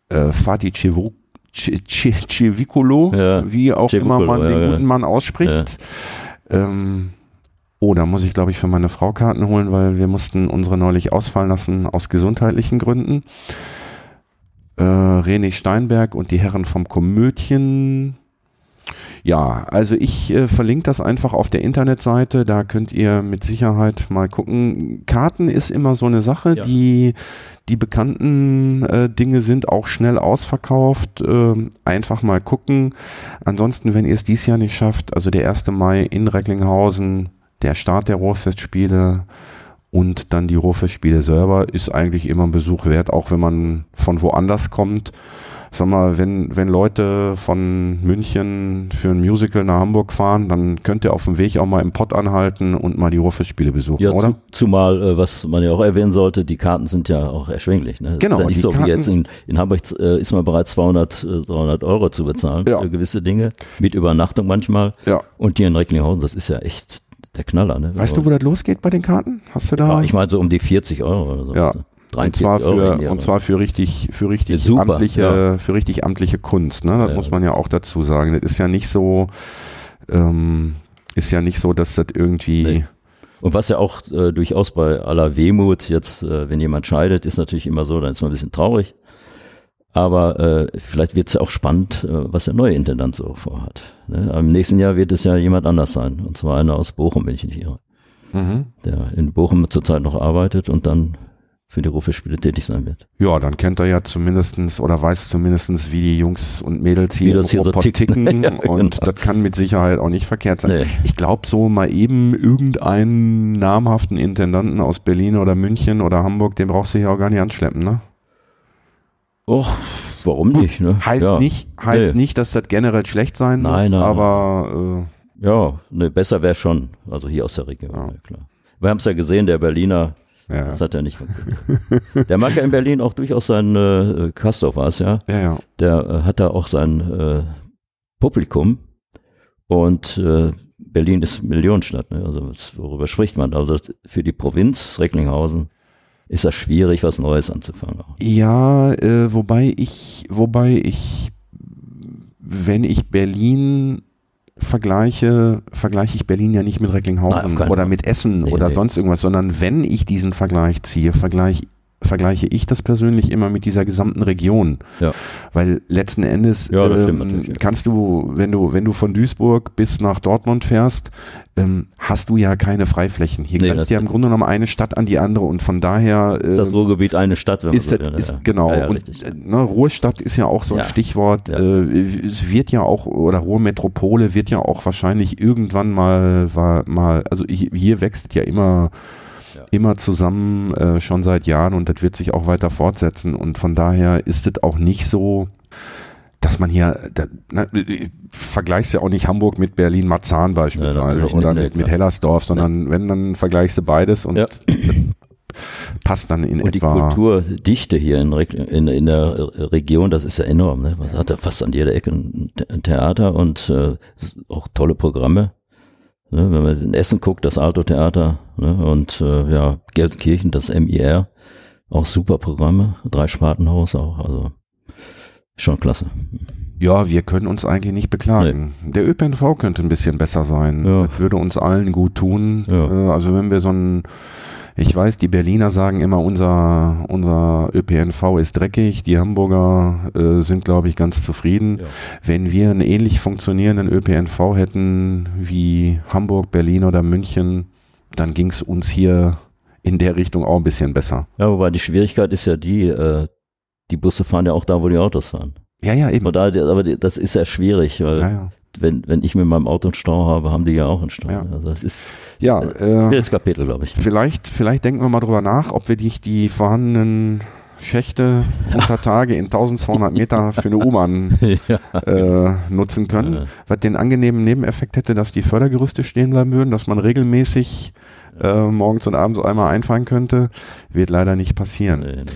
Äh, Fatih Cevu- Ce- Ce- Cevicolo, Ja, wie auch immer Cevicolo, man den ja, ja. guten Mann ausspricht. Ähm, oh, da muss ich, glaube ich, für meine Frau Karten holen, weil wir mussten unsere neulich ausfallen lassen aus gesundheitlichen Gründen. Äh, René Steinberg und die Herren vom Komödien. Ja, also ich äh, verlinke das einfach auf der Internetseite, da könnt ihr mit Sicherheit mal gucken. Karten ist immer so eine Sache, Ja. die die bekannten äh, Dinge sind auch schnell ausverkauft. Ähm, einfach mal gucken. Ansonsten, wenn ihr es dies Jahr nicht schafft, also der 1. Mai in Recklinghausen, der Start der Rohrfestspiele und dann die Rohrfestspiele selber ist eigentlich immer ein Besuch wert, auch wenn man von woanders kommt. Sag mal, wenn, wenn Leute von München für ein Musical nach Hamburg fahren, dann könnt ihr auf dem Weg auch mal im Pott anhalten und mal die Ruhrfestspiele besuchen, Ja, oder? zu, zumal, äh, was man ja auch erwähnen sollte, die Karten sind ja auch erschwinglich. Ne? Genau, ja nicht die so Karten- wie jetzt in, in Hamburg äh, ist man bereit 200, äh, 300 Euro zu bezahlen Ja. für gewisse Dinge, mit Übernachtung manchmal. Ja. Und hier in Recklinghausen, das ist ja echt der Knaller. Ne? Weißt du, wo das losgeht bei den Karten? Hast du da? ja, ich meine so um die 40 Euro oder so. Ja. Und 43 zwar Euro für weniger, und zwar für richtig für richtig super, amtliche ja. für richtig amtliche Kunst. Ne? Das Ja. muss man ja auch dazu sagen. Das ist ja nicht so ähm, ist ja nicht so, dass das irgendwie Nee. Und was ja auch äh, durchaus bei aller Wehmut jetzt, äh, wenn jemand scheidet, ist natürlich immer so, dann ist man ein bisschen traurig. Aber äh, vielleicht wird es ja auch spannend, äh, was der neue Intendant so vorhat. Ne? Im nächsten Jahr wird es ja jemand anders sein. Und zwar einer aus Bochum, wenn ich nicht irre. Mhm. Der in Bochum zurzeit noch arbeitet und dann für die Rufe-Spiele tätig sein wird. Ja, dann kennt er ja zumindestens oder weiß zumindestens, wie die Jungs und Mädels hier, wie hier so ticken ja, und genau. das kann mit Sicherheit auch nicht verkehrt sein. Nee. Ich glaube, so mal eben irgendeinen namhaften Intendanten aus Berlin oder München oder Hamburg, den brauchst du hier auch gar nicht anschleppen, ne? Och, warum nicht, ne? Heißt ja. nicht, heißt nee. nicht, dass das generell schlecht sein nein, muss, nein, aber äh, ja, ne, besser wäre schon, also hier aus der Region, ja. klar. Wir haben es ja gesehen, der Berliner ja. Das hat ja nicht funktioniert. der mag ja in Berlin auch durchaus sein, äh, Kastorf war es ja. Ja, ja. Der äh, hat da auch sein äh, Publikum und äh, Berlin ist Millionenstadt, ne? also worüber spricht man? Also für die Provinz Recklinghausen ist das schwierig, was Neues anzufangen. Ja, äh, wobei ich, wobei ich, wenn ich Berlin vergleiche, vergleiche ich Berlin ja nicht mit Recklinghausen Nein, oder mit Essen nee, oder nee. sonst irgendwas, sondern wenn ich diesen Vergleich ziehe, vergleiche vergleiche ich das persönlich immer mit dieser gesamten Region. Ja. Weil letzten Endes ja, ähm, kannst du, wenn du, wenn du von Duisburg bis nach Dortmund fährst, ähm, hast du ja keine Freiflächen. Hier nee, grenzt ja im Grunde genommen eine Stadt an die andere und von daher äh, ist das ähm, Ruhrgebiet eine Stadt, wenn man ist, so, das, ist genau ja, und äh, ne, Ruhrstadt ist ja auch so ein Stichwort. Äh, es wird ja auch oder Ruhrmetropole wird ja auch wahrscheinlich irgendwann mal war mal also hier wächst ja immer immer zusammen äh, schon seit Jahren und das wird sich auch weiter fortsetzen. Und von daher ist es auch nicht so, dass man hier, da, na, vergleichst ja auch nicht Hamburg mit Berlin-Marzahn beispielsweise ja, oder mit, mit Hellersdorf, sondern ja. wenn, dann vergleichst du beides und ja. passt dann in und etwa. die Kulturdichte hier in, in, in, der Region, das ist ja enorm. Ne? Man hat ja fast an jeder Ecke ein Theater und äh, auch tolle Programme. Ne, wenn man in Essen guckt, das Alto-Theater ne, und äh, ja, Gelsenkirchen, das MIR, auch super Programme, drei Spartenhaus auch, also schon klasse. Ja, wir können uns eigentlich nicht beklagen. Nee. Der ÖPNV könnte ein bisschen besser sein. Ja. Das würde uns allen gut tun. Ja. Äh, also wenn wir so ein ich weiß, die Berliner sagen immer, unser, unser ÖPNV ist dreckig. Die Hamburger äh, sind, glaube ich, ganz zufrieden. Ja. Wenn wir einen ähnlich funktionierenden ÖPNV hätten wie Hamburg, Berlin oder München, dann ging es uns hier in der Richtung auch ein bisschen besser. Ja, wobei die Schwierigkeit ist ja die, äh, die Busse fahren ja auch da, wo die Autos fahren. Ja, ja, eben. Da, aber das ist ja schwierig, weil ja, ja wenn, wenn ich mit meinem Auto einen Stau habe, haben die ja auch einen Stau. Ja. Also das ist ja, äh, das Kapitel, glaube ich. Vielleicht, vielleicht denken wir mal drüber nach, ob wir nicht die vorhandenen Schächte unter Tage in 1200 Meter für eine U-Bahn ja. äh, nutzen können, ja. was den angenehmen Nebeneffekt hätte, dass die Fördergerüste stehen bleiben würden, dass man regelmäßig äh, morgens und abends einmal einfahren könnte, wird leider nicht passieren. Nee, nee.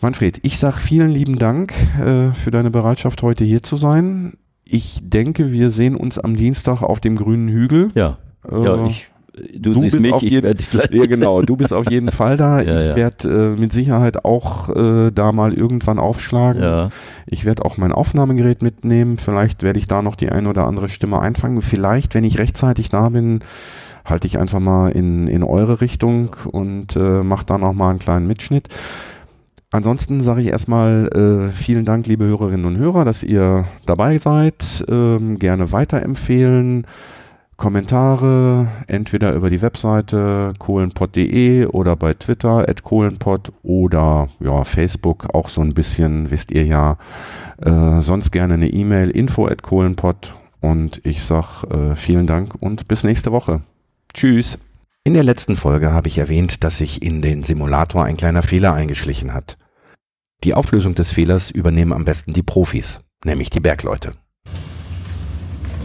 Manfred, ich sag vielen lieben Dank äh, für deine Bereitschaft, heute hier zu sein. Ich denke, wir sehen uns am Dienstag auf dem grünen Hügel. Ja. Äh, ja, ich Du, du bist mich, auf jeden ja, genau, du bist auf jeden Fall da. ja, ich ja. werde äh, mit Sicherheit auch äh, da mal irgendwann aufschlagen. Ja. Ich werde auch mein Aufnahmegerät mitnehmen. Vielleicht werde ich da noch die eine oder andere Stimme einfangen. Vielleicht, wenn ich rechtzeitig da bin, halte ich einfach mal in, in eure Richtung und äh, mache da noch mal einen kleinen Mitschnitt. Ansonsten sage ich erstmal äh, vielen Dank, liebe Hörerinnen und Hörer, dass ihr dabei seid. Ähm, gerne weiterempfehlen. Kommentare entweder über die Webseite kohlenpott.de oder bei Twitter at kohlenpott oder ja, Facebook auch so ein bisschen, wisst ihr ja. Äh, sonst gerne eine E-Mail info at kohlenpott und ich sag äh, vielen Dank und bis nächste Woche. Tschüss. In der letzten Folge habe ich erwähnt, dass sich in den Simulator ein kleiner Fehler eingeschlichen hat. Die Auflösung des Fehlers übernehmen am besten die Profis, nämlich die Bergleute.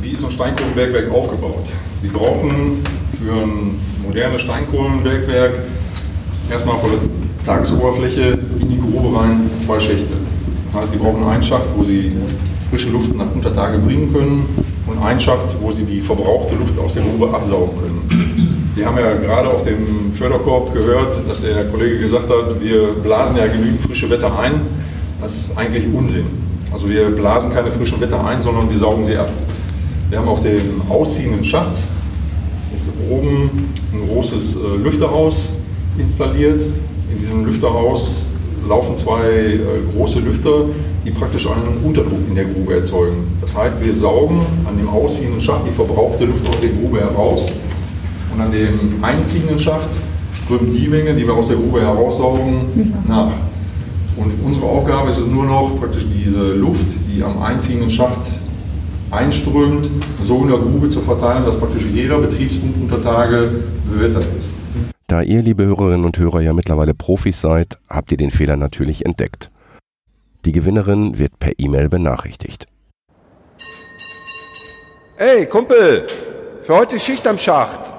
Wie ist ein Steinkohlenbergwerk aufgebaut? Sie brauchen für ein modernes Steinkohlenbergwerk erstmal von der Tagesoberfläche in die Grube rein zwei Schächte. Das heißt, Sie brauchen einen Schacht, wo Sie frische Luft nach Untertage bringen können und einen Schacht, wo Sie die verbrauchte Luft aus der Grube absaugen können. Sie haben ja gerade auf dem Förderkorb gehört, dass der Kollege gesagt hat, wir blasen ja genügend frische Wetter ein. Das ist eigentlich Unsinn. Also wir blasen keine frischen Wetter ein, sondern wir saugen sie ab. Wir haben auf dem ausziehenden Schacht ist oben ein großes äh, Lüfterhaus installiert. In diesem Lüfterhaus laufen zwei äh, große Lüfter, die praktisch einen Unterdruck in der Grube erzeugen. Das heißt, wir saugen an dem ausziehenden Schacht die verbrauchte Luft aus der Grube heraus und an dem einziehenden Schacht strömt die Menge, die wir aus der Grube heraussaugen, nach. Und unsere Aufgabe ist es nur noch, praktisch diese Luft, die am einziehenden Schacht einströmt, so in der Grube zu verteilen, dass praktisch jeder Betriebspunkt unter Tage bewettert ist. Da ihr, liebe Hörerinnen und Hörer, ja mittlerweile Profis seid, habt ihr den Fehler natürlich entdeckt. Die Gewinnerin wird per E-Mail benachrichtigt. Ey, Kumpel, für heute Schicht am Schacht.